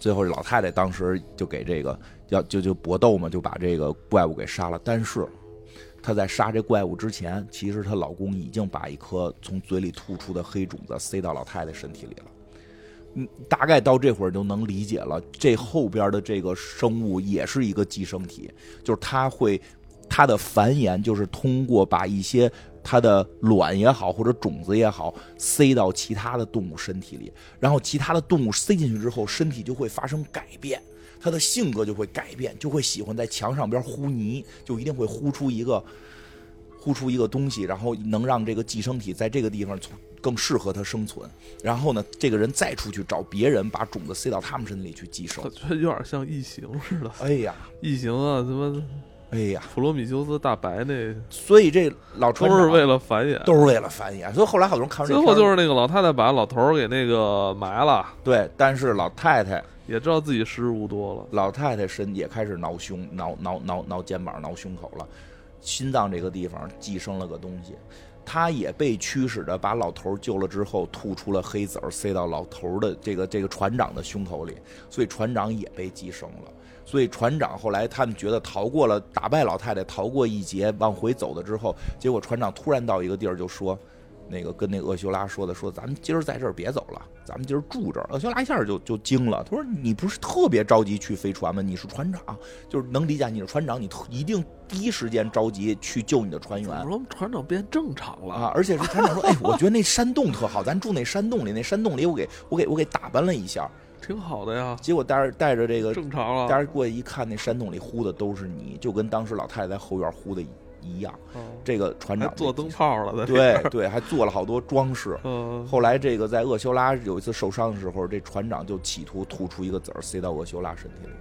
最后这老太太当时就给这个要就就搏斗嘛，就把这个怪物给杀了。但是。她在杀这怪物之前，其实她老公已经把一颗从嘴里吐出的黑种子塞到老太太身体里了。嗯，大概到这会儿就能理解了，这后边的这个生物也是一个寄生体，就是它会它的繁衍就是通过把一些它的卵也好或者种子也好塞到其他的动物身体里，然后其他的动物塞进去之后，身体就会发生改变。他的性格就会改变，就会喜欢在墙上边糊泥，就一定会糊出一个，糊出一个东西，然后能让这个寄生体在这个地方更适合它生存。然后呢，这个人再出去找别人，把种子塞到他们身体里去寄生。我觉得有点像异形似的。哎呀，异形啊，他妈，哎呀，普罗米修斯大白那。所以这老船都是为了繁衍，都是为了繁衍。所以后来好多人看最后就是那个老太太把老头儿给那个埋了。对，但是老太太。也知道自己时日无多了，老太太身也开始挠胸、挠挠挠挠肩膀、挠胸口了，心脏这个地方寄生了个东西，她也被驱使着把老头救了之后，吐出了黑籽儿塞到老头的这个这个船长的胸口里，所以船长也被寄生了。所以船长后来他们觉得逃过了，打败老太太，逃过一劫，往回走的之后，结果船长突然到一个地儿就说。那个跟那厄修拉说的，说咱们今儿在这儿别走了，咱们今儿住这儿。厄修拉一下就就惊了，他说：“你不是特别着急去飞船吗？你是船长，就是能理解你是船长，你一定第一时间着急去救你的船员。”我说：“船长变正常了啊！”而且是船长说：“哎，我觉得那山洞特好，咱住那山洞里，那山洞里我给我给我给打扮了一下，挺好的呀。”结果带着带着这个正常了，带着过去一看，那山洞里呼的都是泥，就跟当时老太太在后院呼的一。一样，这个船长做灯泡了，对对，还做了好多装饰。后来这个在厄修拉有一次受伤的时候，这船长就企图吐出一个籽儿塞到厄修拉身体里，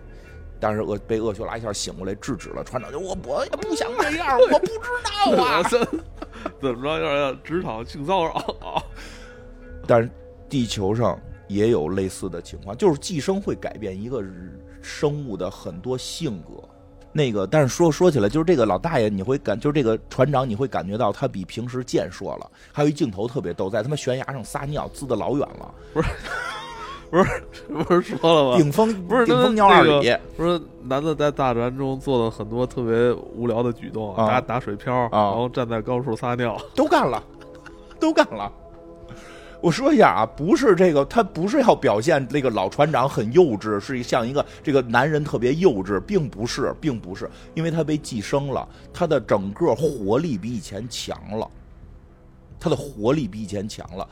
但是厄被厄修拉一下醒过来制止了。船长就我我也不想这样，[LAUGHS] 我不知道啊，怎么着要要职场性骚扰啊？但是地球上也有类似的情况，就是寄生会改变一个生物的很多性格。那个，但是说说起来，就是这个老大爷，你会感，就是这个船长，你会感觉到他比平时健硕了。还有一镜头特别逗，在他妈悬崖上撒尿，滋的老远了。不是，不是，不是说了吗？顶峰不是顶峰尿二里。不是男的在大船中做了很多特别无聊的举动，打打水漂，然后站在高处撒尿，都干了，都干了。我说一下啊，不是这个，他不是要表现那个老船长很幼稚，是像一个这个男人特别幼稚，并不是，并不是，因为他被寄生了，他的整个活力比以前强了，他的活力比以前强了。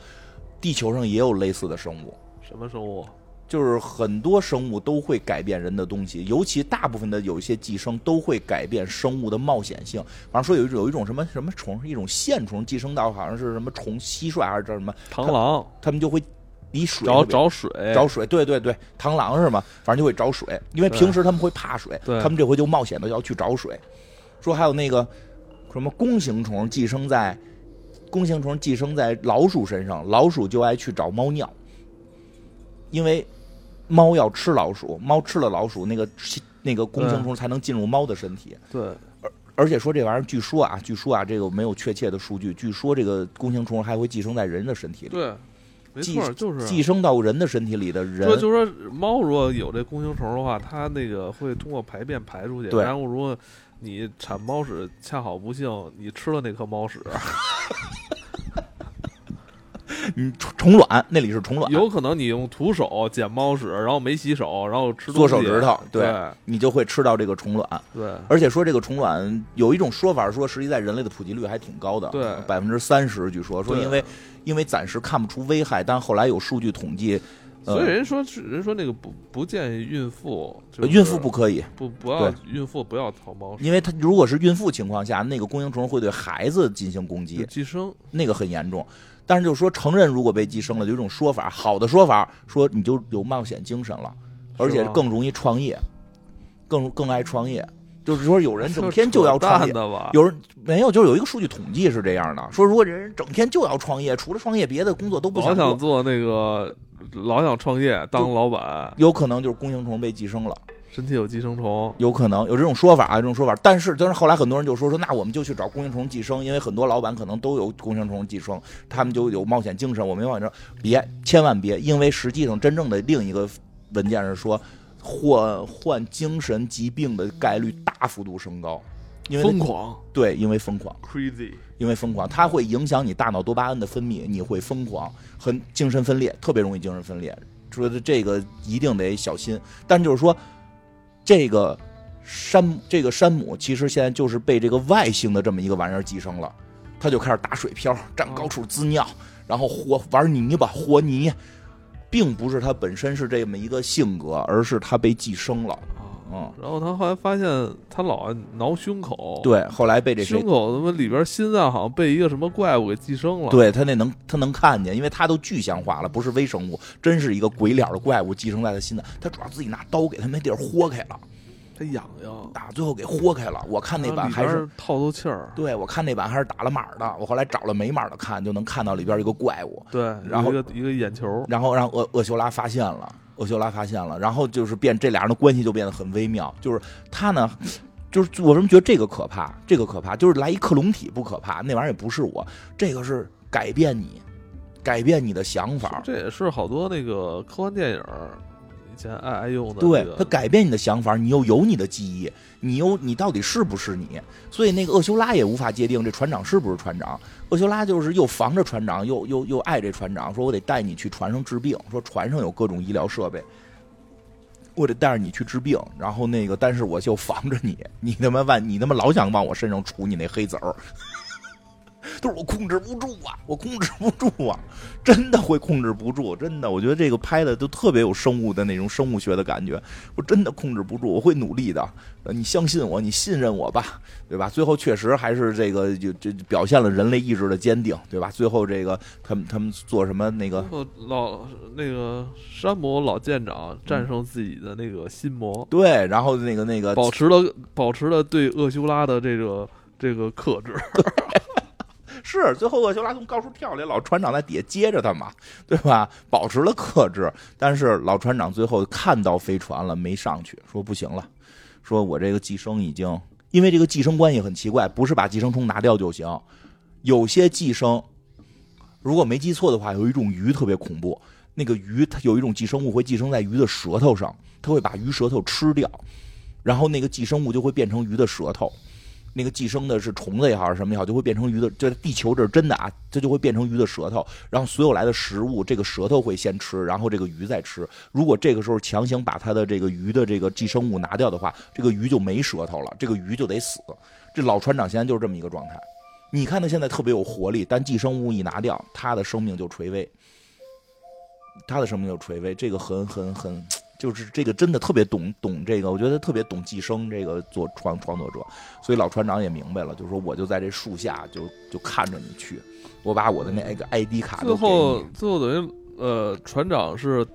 地球上也有类似的生物，什么生物？就是很多生物都会改变人的东西，尤其大部分的有一些寄生都会改变生物的冒险性。好像说有一种有一种什么什么虫，一种线虫寄生到好像是什么虫蟋蟀还是叫什么螳螂，他们就会离水找找水，找水，对对对，螳螂是吗？反正就会找水，因为平时他们会怕水，对他们这回就冒险的要去找水。说还有那个什么弓形虫寄生在弓形虫寄生在老鼠身上，老鼠就爱去找猫尿，因为猫要吃老鼠，猫吃了老鼠，那个那个弓形虫才能进入猫的身体。对，而而且说这玩意儿，据说啊，据说啊，这个没有确切的数据，据说这个弓形虫还会寄生在人的身体里，对，没寄错，就是寄生到人的身体里的人说，就说猫如果有这弓形虫的话，它那个会通过排便排出去。对然后如果你产猫屎，恰好不幸你吃了那颗猫屎，[LAUGHS] 嗯，虫虫卵那里是虫卵，有可能你用徒手捡猫屎，然后没洗手，然后吃做手指头对对你就会吃到这个虫卵。对而且说这个虫卵有一种说法说，实际在人类的普及率还挺高的，对百分之三十，据说说因为因为暂时看不出危害，但后来有数据统计，呃所以人说人说那个不不建议孕妇，就是孕妇不可以，不不要孕妇不要掏猫屎，因为它如果是孕妇情况下，那个弓形虫会对孩子进行攻击，寄生。那个很严重。但是就是说，成人如果被寄生了，有一种说法，好的说法说你就有冒险精神了，而且更容易创业，更更爱创业。就是说，有人整天就要创业，有人没有，就是有一个数据统计是这样的，说如果这人整天就要创业，除了创业别的工作都不老想做，想做那个，老想创业当老板，有可能就是弓形虫被寄生了，身体有寄生虫，有可能有这种说法啊，这种说法。但是，但是后来很多人就说说，那我们就去找弓形虫寄生，因为很多老板可能都有弓形虫寄生，他们就有冒险精神。我没往这别，千万别，因为实际上真正的另一个文件是说，患患精神疾病的概率大幅度升高，因为疯狂对，因为疯狂。crazy，因为疯狂，它会影响你大脑多巴胺的分泌，你会疯狂，很精神分裂，特别容易精神分裂。说的这个一定得小心。但就是说，这个山，这个山姆其实现在就是被这个外星的这么一个玩意儿寄生了，他就开始打水漂，站高处滋尿，然后和玩泥巴和泥，并不是他本身是这么一个性格，而是他被寄生了。嗯，然后他后来发现他老爱挠胸口，，对，后来被这谁胸口他妈里边心脏好像被一个什么怪物给寄生了，，对他那能他能看见，因为他都具象化了，不是微生物，真是一个鬼脸的怪物寄生在他心脏。他主要自己拿刀给他那地儿豁开了，他痒痒，打，最后给豁开了。我看那版还是透透气儿，对我看那版还是打了码的，我后来找了没码的看，就能看到里边一个怪物，对，然后有一个一个眼球，然后让厄厄修拉发现了，厄修拉发现了，然后就是变这俩人的关系就变得很微妙，就是他呢。就是我为什么觉得这个可怕？这个可怕，就是来一克隆体不可怕，那玩意儿也不是我，这个是改变你，改变你的想法。这也是好多那个科幻电影以前爱爱用的、对这个，它改变你的想法，你又有你的记忆，你又你到底是不是你？所以那个厄修拉也无法界定这船长是不是船长。厄修拉就是又防着船长，又又又爱这船长，说我得带你去船上治病，说船上有各种医疗设备。我得带着你去治病，然后那个，但是我就防着你，你他妈万，你他妈老想往我身上杵你那黑子儿，都是我控制不住啊，我控制不住啊，真的会控制不住，真的，我觉得这个拍的都特别有生物的那种生物学的感觉，我真的控制不住，我会努力的，呃你相信我，你信任我吧，对吧？最后确实还是这个就就就表现了人类意志的坚定，对吧？最后这个他们他们做什么那个老那个山姆老舰长战胜自己的那个心魔，对，然后那个那个保持了保持了对厄修拉的这个这个克制。[LAUGHS] 是最后厄修拉从高处跳下来，老船长在底下接着他嘛，对吧？保持了克制，但是老船长最后看到飞船了，没上去，说不行了，说我这个寄生已经，因为这个寄生关系很奇怪，不是把寄生虫拿掉就行，有些寄生，如果没记错的话，有一种鱼特别恐怖，那个鱼它有一种寄生物会寄生在鱼的舌头上，它会把鱼舌头吃掉，然后那个寄生物就会变成鱼的舌头。那个寄生的是虫子也好，是什么也好，就会变成鱼的。这地球这是真的啊，这就会变成鱼的舌头。然后所有来的食物，这个舌头会先吃，然后这个鱼再吃。如果这个时候强行把它的这个鱼的这个寄生物拿掉的话，这个鱼就没舌头了，这个鱼就得死。这老船长现在就是这么一个状态。你看他现在特别有活力，但寄生物一拿掉，他的生命就垂危。他的生命就垂危，这个很很很，就是这个真的特别懂懂这个，我觉得特别懂寄生这个做创创作者，所以老船长也明白了，就是说我就在这树下就就看着你去，我把我的那个 ID 卡最后最后等于呃船长是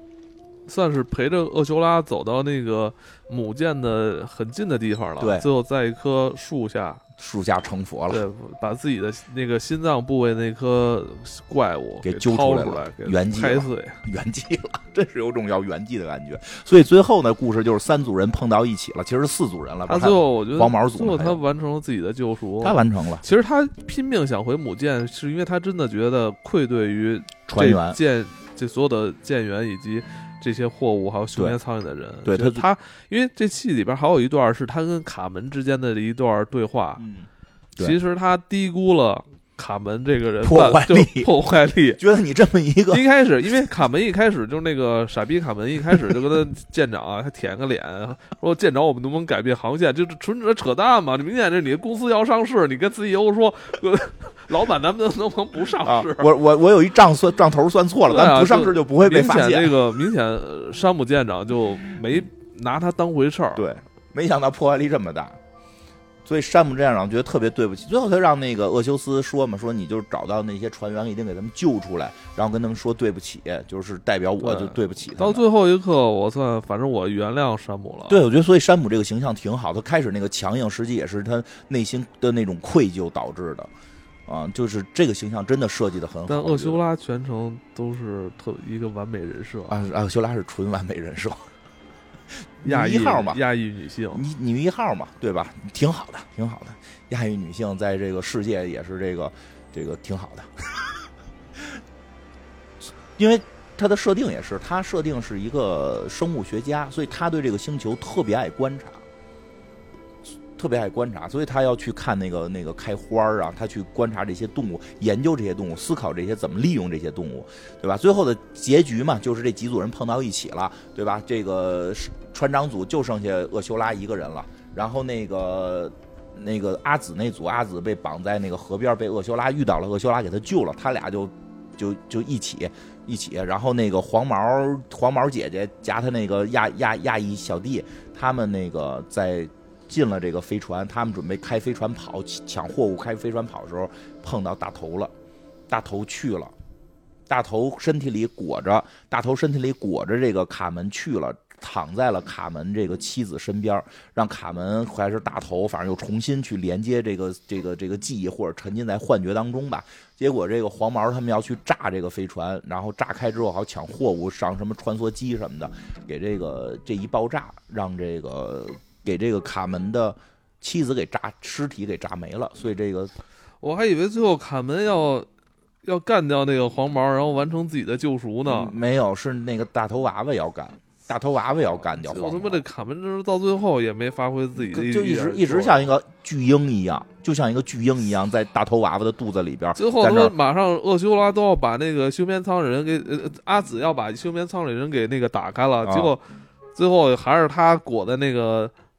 算是陪着厄修拉走到那个母舰的很近的地方了，对，最后在一棵树下。树下成佛了，对，把自己的那个心脏部位那颗怪物给揪出来了，圆寂开碎，圆寂了，[LAUGHS] 真是有种要圆寂的感觉。所以最后呢，故事就是三组人碰到一起了，其实是四组人了。他最后我觉得黄毛组最后他完成了自己的救赎，他完成了。其实他拼命想回母舰，是因为他真的觉得愧对于船员、舰这所有的舰员以及。这些货物还有休眠舱里的人，对他他，因为这戏里边还有一段是他跟卡门之间的一段对话，嗯，其实他低估了。卡门这个人破坏力，破坏力，[LAUGHS] 觉得你这么一个一开始，因为卡门一开始就是那个傻逼卡门，一开始就跟他舰长啊，他舔个脸，说舰长，我们能不能改变航线？就是纯扯扯淡嘛！这明显这你的公司要上市，你跟 CEO 说，老板，咱们能不能不上市？我我我有一账算账头算错了，咱不上市就不会被发现。这个明显山姆舰长就没拿他当回事儿，对，没想到破坏力这么大。所以山姆这样长觉得特别对不起，最后他让那个厄修斯说嘛，说你就找到那些船员，一定给他们救出来，然后跟他们说对不起，就是代表我就对不起。到最后一刻，我算反正我原谅山姆了。对，我觉得所以山姆这个形象挺好，他开始那个强硬，实际也是他内心的那种愧疚导致的，啊，就是这个形象真的设计的很好。但厄修拉全程都是特一个完美人设啊，厄修拉是纯完美人设。[LAUGHS] 亚一号嘛，亚裔女性，女女一号嘛，对吧？挺好的，挺好的。亚裔女性在这个世界也是这个这个挺好的，因为她的设定也是，她设定是一个生物学家，所以她对这个星球特别爱观察。特别爱观察，所以他要去看那个那个开花儿啊，他去观察这些动物，研究这些动物，思考这些怎么利用这些动物，对吧？最后的结局嘛，就是这几组人碰到一起了，对吧？这个船长组就剩下厄修拉一个人了，然后那个那个阿紫那组，阿紫被绑在那个河边，被厄修拉遇到了，厄修拉给他救了，他俩就就就一起一起，然后那个黄毛黄毛姐姐加他那个亚亚亚裔小弟，他们那个在。进了这个飞船，他们准备开飞船跑，抢货物，开飞船跑的时候碰到大头了，大头去了，大头身体里裹着，大头身体里裹着这个卡门去了，躺在了卡门这个妻子身边，让卡门还是大头，反正又重新去连接这个这个这个记忆，或者沉浸在幻觉当中吧。结果这个黄毛他们要去炸这个飞船，然后炸开之后好抢货物，上什么穿梭机什么的，给这个这一爆炸，让这个。给这个卡门的妻子给炸尸体给炸没了，所以这个我还以为最后卡门要要干掉那个黄毛，然后完成自己的救赎呢。没有，是那个大头娃娃要干，大头娃娃要干掉。我他妈这卡门这是到最后也没发挥自己的，就一直一直像一个巨婴一样，就像一个巨婴一样在大头娃娃的肚子里边。最后他马上厄修拉都要把那个休眠舱里人给呃阿紫要把休眠舱里人给那个打开了，结果最后还是他裹在那个。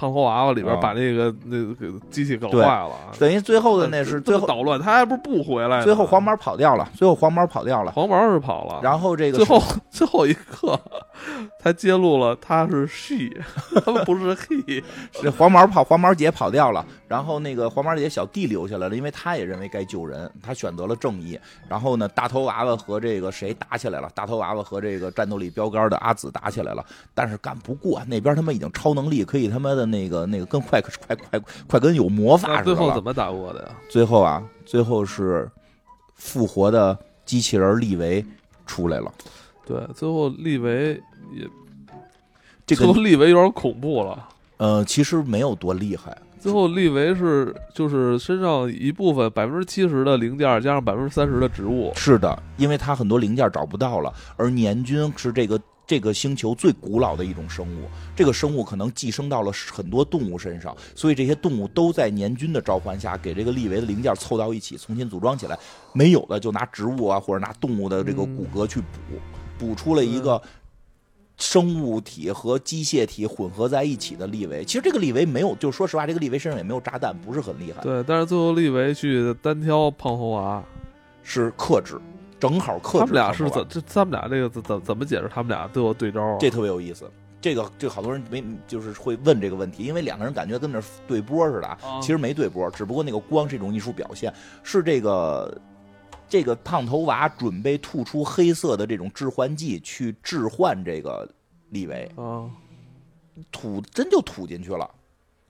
胖头娃娃里边把那个那个机器搞坏了，等于最后的那是最后捣乱，他还不是不回来？最后黄毛跑掉了，最后黄毛跑掉了，黄毛是跑了，然后这个最后 [LAUGHS] 最后一刻。他揭露了他是 she，[LAUGHS] 他不是 he。是黄毛跑，黄毛姐跑掉了，然后那个黄毛姐小弟留下来了，因为他也认为该救人，他选择了正义。然后呢，大头娃娃和这个谁打起来了？大头娃娃和这个战斗力标杆的阿紫打起来了，但是干不过那边他们已经超能力，可以他妈的那个那个跟快快快快跟有魔法似的。最后怎么打过的呀？最后啊，最后是复活的机器人利维出来了。对，最后利维。也，这个利维有点恐怖了。呃，其实没有多厉害。最后利维是就是身上一部分百分之七十的零件加上百分之三十的植物。是的，因为他很多零件找不到了，而年均是这个这个星球最古老的一种生物。这个生物可能寄生到了很多动物身上，所以这些动物都在年菌的召唤下，给这个利维的零件凑到一起，重新组装起来。没有的就拿植物啊，或者拿动物的这个骨骼去补，补出了一个生物体和机械体混合在一起的利维。其实这个利维没有，就说实话，这个利维身上也没有炸弹，不是很厉害。对，但是最后利维去单挑胖猴娃，是克制，正好克制。他们俩是怎？这他们俩这个怎怎怎么解释？他们俩都有对招，这特别有意思。这个这好多人没就是会问这个问题，因为两个人感觉跟那对波似的，其实没对波，只不过那个光是一种艺术表现，是这个这个胖头娃准备吐出黑色的这种致幻剂去置换这个利维啊，吐真就吐进去了，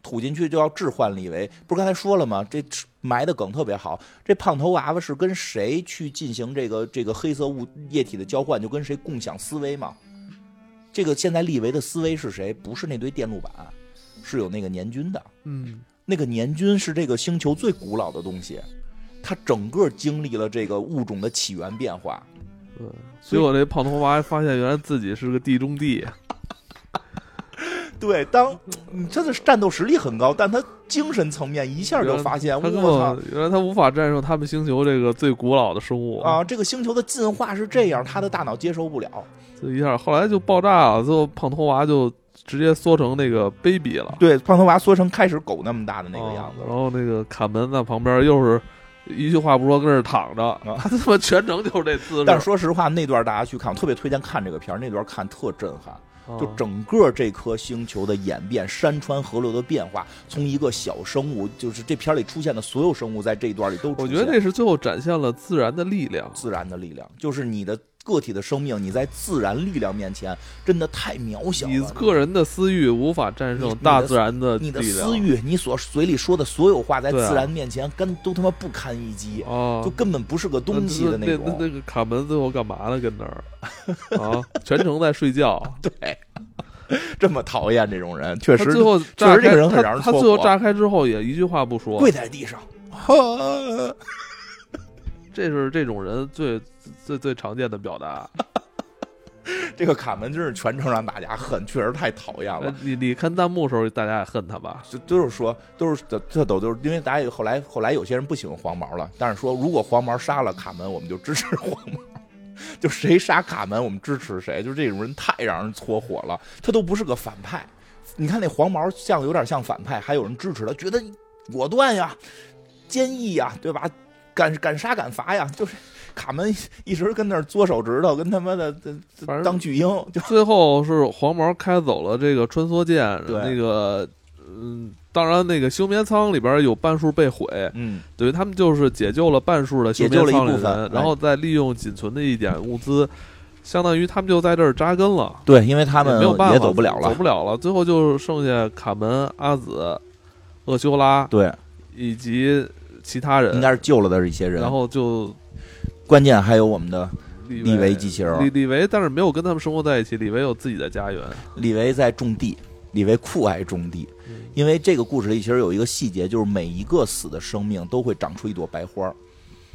吐进去就要置换利维，不是刚才说了吗？这埋的梗特别好，这胖头娃娃是跟谁去进行这个这个黑色物液体的交换，就跟谁共享思维嘛。这个现在利维的思维是谁？不是那堆电路板，是有那个年菌的。嗯，那个年菌是这个星球最古老的东西，它整个经历了这个物种的起源变化。对，结果那胖头娃发现原来自己是个地中地。[LAUGHS] 对，当你真的是战斗实力很高，但他精神层面一下就发现，我操，原来他无法战胜他们星球这个最古老的生物啊！这个星球的进化是这样，他的大脑接受不了。这一下，后来就爆炸了，最后胖头娃就直接缩成那个 baby 了。对，胖头娃缩成开始狗那么大的那个样子。然后那个卡门在旁边又是一句话不说，跟这躺着，他 [LAUGHS] 他妈全程就是这姿势。但说实话，那段大家去看，我特别推荐看这个片儿，那段看特震撼。就整个这颗星球的演变，山川河流的变化，从一个小生物，就是这片里出现的所有生物，在这一段里都。我觉得那是最后展现了自然的力量，自然的力量，就是你的。个体的生命，你在自然力量面前真的太渺小了。你个人的私欲无法战胜大自然的你的私欲，你所嘴里说的所有话，在自然面前，跟都他妈不堪一击啊！就根本不是个东西的那种。那个卡门最后干嘛呢？跟那儿啊，[LAUGHS] 全程在睡觉。[LAUGHS] 对，[LAUGHS] 这么讨厌这种人，确实最后确实这个人很让人他最后炸开之后也一句话不说，跪在地上。这是这种人最最最常见的表达。[LAUGHS] 这个卡门真是全程让大家恨，确实太讨厌了。你你看弹幕时候，大家也恨他吧？就都是说，都是这这都都是因为大家后来后来有些人不喜欢黄毛了，但是说如果黄毛杀了卡门，我们就支持黄毛。[LAUGHS] 就谁杀卡门，我们支持谁。就这种人太让人搓火了。他都不是个反派，你看那黄毛像有点像反派，还有人支持他，觉得果断呀、坚毅呀，对吧？敢敢杀敢罚呀！就是卡门一直跟那儿嘬手指头，跟他妈的当巨婴。就最后是黄毛开走了这个穿梭舰，那个嗯，当然那个休眠舱里边有半数被毁，嗯，等于他们就是解救了半数的休眠舱里人，然后再利用仅存的一点物资，相当于他们就在这儿扎根了。对，因为他们没有办法走不了了，走不了了。最后就剩下卡门、阿紫、厄修拉，对，以及。其他人应该是救了的一些人，然后就关键还有我们的李维机器人。李李维，但是没有跟他们生活在一起。李维有自己的家园。李维在种地，李维酷爱种地，因为这个故事里其实有一个细节，就是每一个死的生命都会长出一朵白花。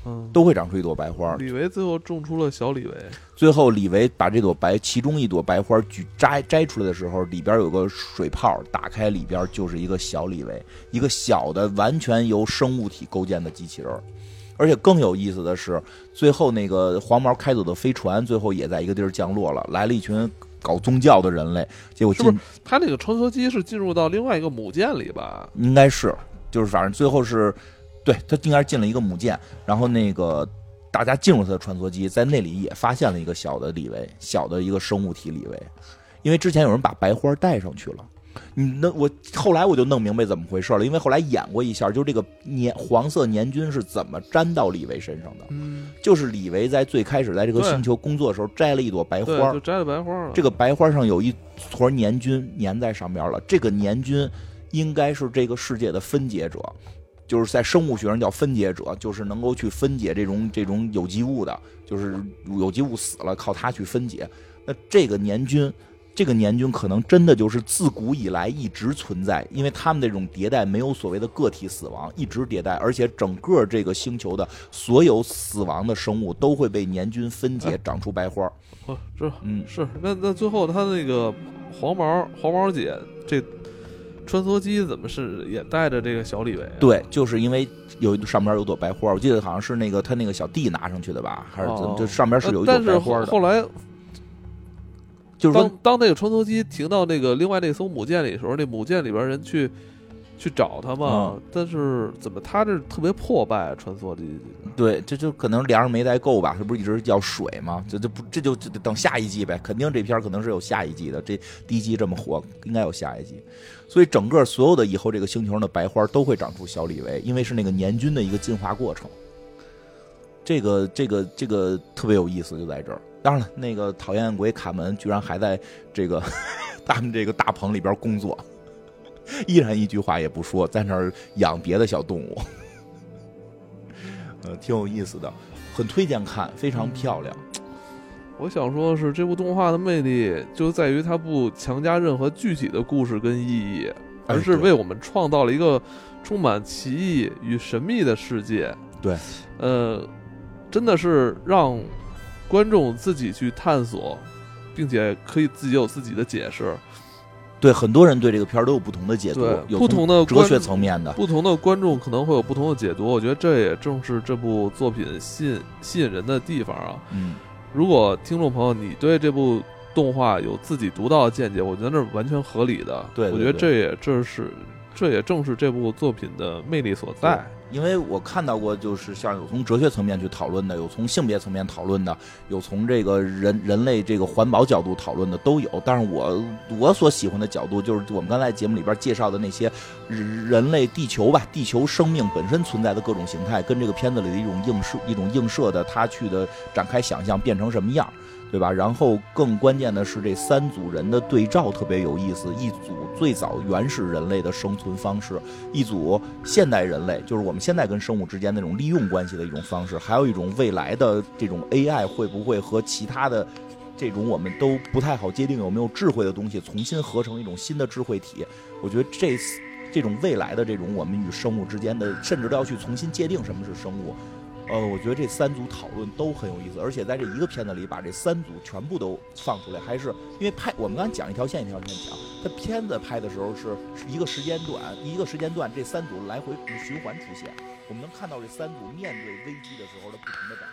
嗯，都会长出一朵白花。李维最后种出了小李维。最后，李维把这朵白，其中一朵白花举摘摘出来的时候，里边有个水泡，打开里边就是一个小李维，一个小的完全由生物体构建的机器人。而且更有意思的是，最后那个黄毛开走的飞船，最后也在一个地儿降落了，来了一群搞宗教的人类。结果是不是他那个穿梭机是进入到另外一个母舰里吧？应该是，就是反正最后是。对他应该是进了一个母舰，然后那个大家进入他的穿梭机，在那里也发现了一个小的李维，小的一个生物体李维，因为之前有人把白花带上去了，你那我后来我就弄明白怎么回事了，因为后来演过一下，就是这个年黄色年菌是怎么粘到李维身上的，嗯，就是李维在最开始在这个星球工作的时候摘了一朵白花，就摘了。白花了，这个白花上有一坨年菌粘在上面了，这个年菌应该是这个世界的分解者。就是在生物学上叫分解者，就是能够去分解这种这种有机物的，就是有机物死了靠它去分解。那这个年菌这个年菌可能真的就是自古以来一直存在，因为他们这种迭代没有所谓的个体死亡，一直迭代，而且整个这个星球的所有死亡的生物都会被年菌分解，长出白花。哦，这嗯，是那那最后他那个黄毛黄毛姐这穿梭机怎么是也带着这个小李维啊？对，就是因为有上边有朵白花，我记得好像是那个他那个小弟拿上去的吧，还是怎么？哦就上边是有一朵白花的，后后来就是当当那个穿梭机停到那个另外那艘母舰里的时候，那母舰里边人去去找他嘛，嗯但是怎么他这特别破败穿梭的？对，这就可能粮食没带够吧？这不是一直要水吗？这这不这就这等下一季呗，肯定这片儿可能是有下一季的。这第一季这么火，应该有下一季。所以整个所有的以后这个星球上的白花都会长出小李维，因为是那个年菌的一个进化过程。这个这个这个特别有意思，就在这儿。当然了，那个讨厌鬼卡门居然还在这个 [LAUGHS] 他们这个大棚里边工作，依然一句话也不说，在那儿养别的小动物。呃，挺有意思的，很推荐看，非常漂亮。我想说的是这部动画的魅力就在于它不强加任何具体的故事跟意义，而是为我们创造了一个充满奇异与神秘的世界。对，呃，真的是让观众自己去探索，并且可以自己有自己的解释。对，很多人对这个片儿都有不同的解读对，有不同的观哲学层面的。不同的观众可能会有不同的解读，我觉得这也正是这部作品吸引吸引人的地方啊。嗯，如果听众朋友你对这部动画有自己独到的见解，我觉得那是完全合理的。对对对我觉得这也这是这也正是这部作品的魅力所在。因为我看到过，就是像有从哲学层面去讨论的，有从性别层面讨论的，有从这个人人类这个环保角度讨论的都有。但是我我所喜欢的角度，就是我们刚才节目里边介绍的那些人类、地球吧，地球生命本身存在的各种形态，跟这个片子里的一种映射、一种映射的，他去的展开想象变成什么样。对吧？然后更关键的是，这三组人的对照特别有意思。一组最早原始人类的生存方式，一组现代人类，就是我们现在跟生物之间那种利用关系的一种方式，还有一种未来的这种 AI 会不会和其他的这种我们都不太好界定有没有智慧的东西重新合成一种新的智慧体？我觉得这这种未来的这种我们与生物之间的，甚至都要去重新界定什么是生物。呃，我觉得这三组讨论都很有意思，而且在这一个片子里把这三组全部都放出来，还是因为拍我们刚才讲一条线一条线讲，它片子拍的时候是一个时间段，一个时间段这三组来回循环出现，我们能看到这三组面对危机的时候的不同的展，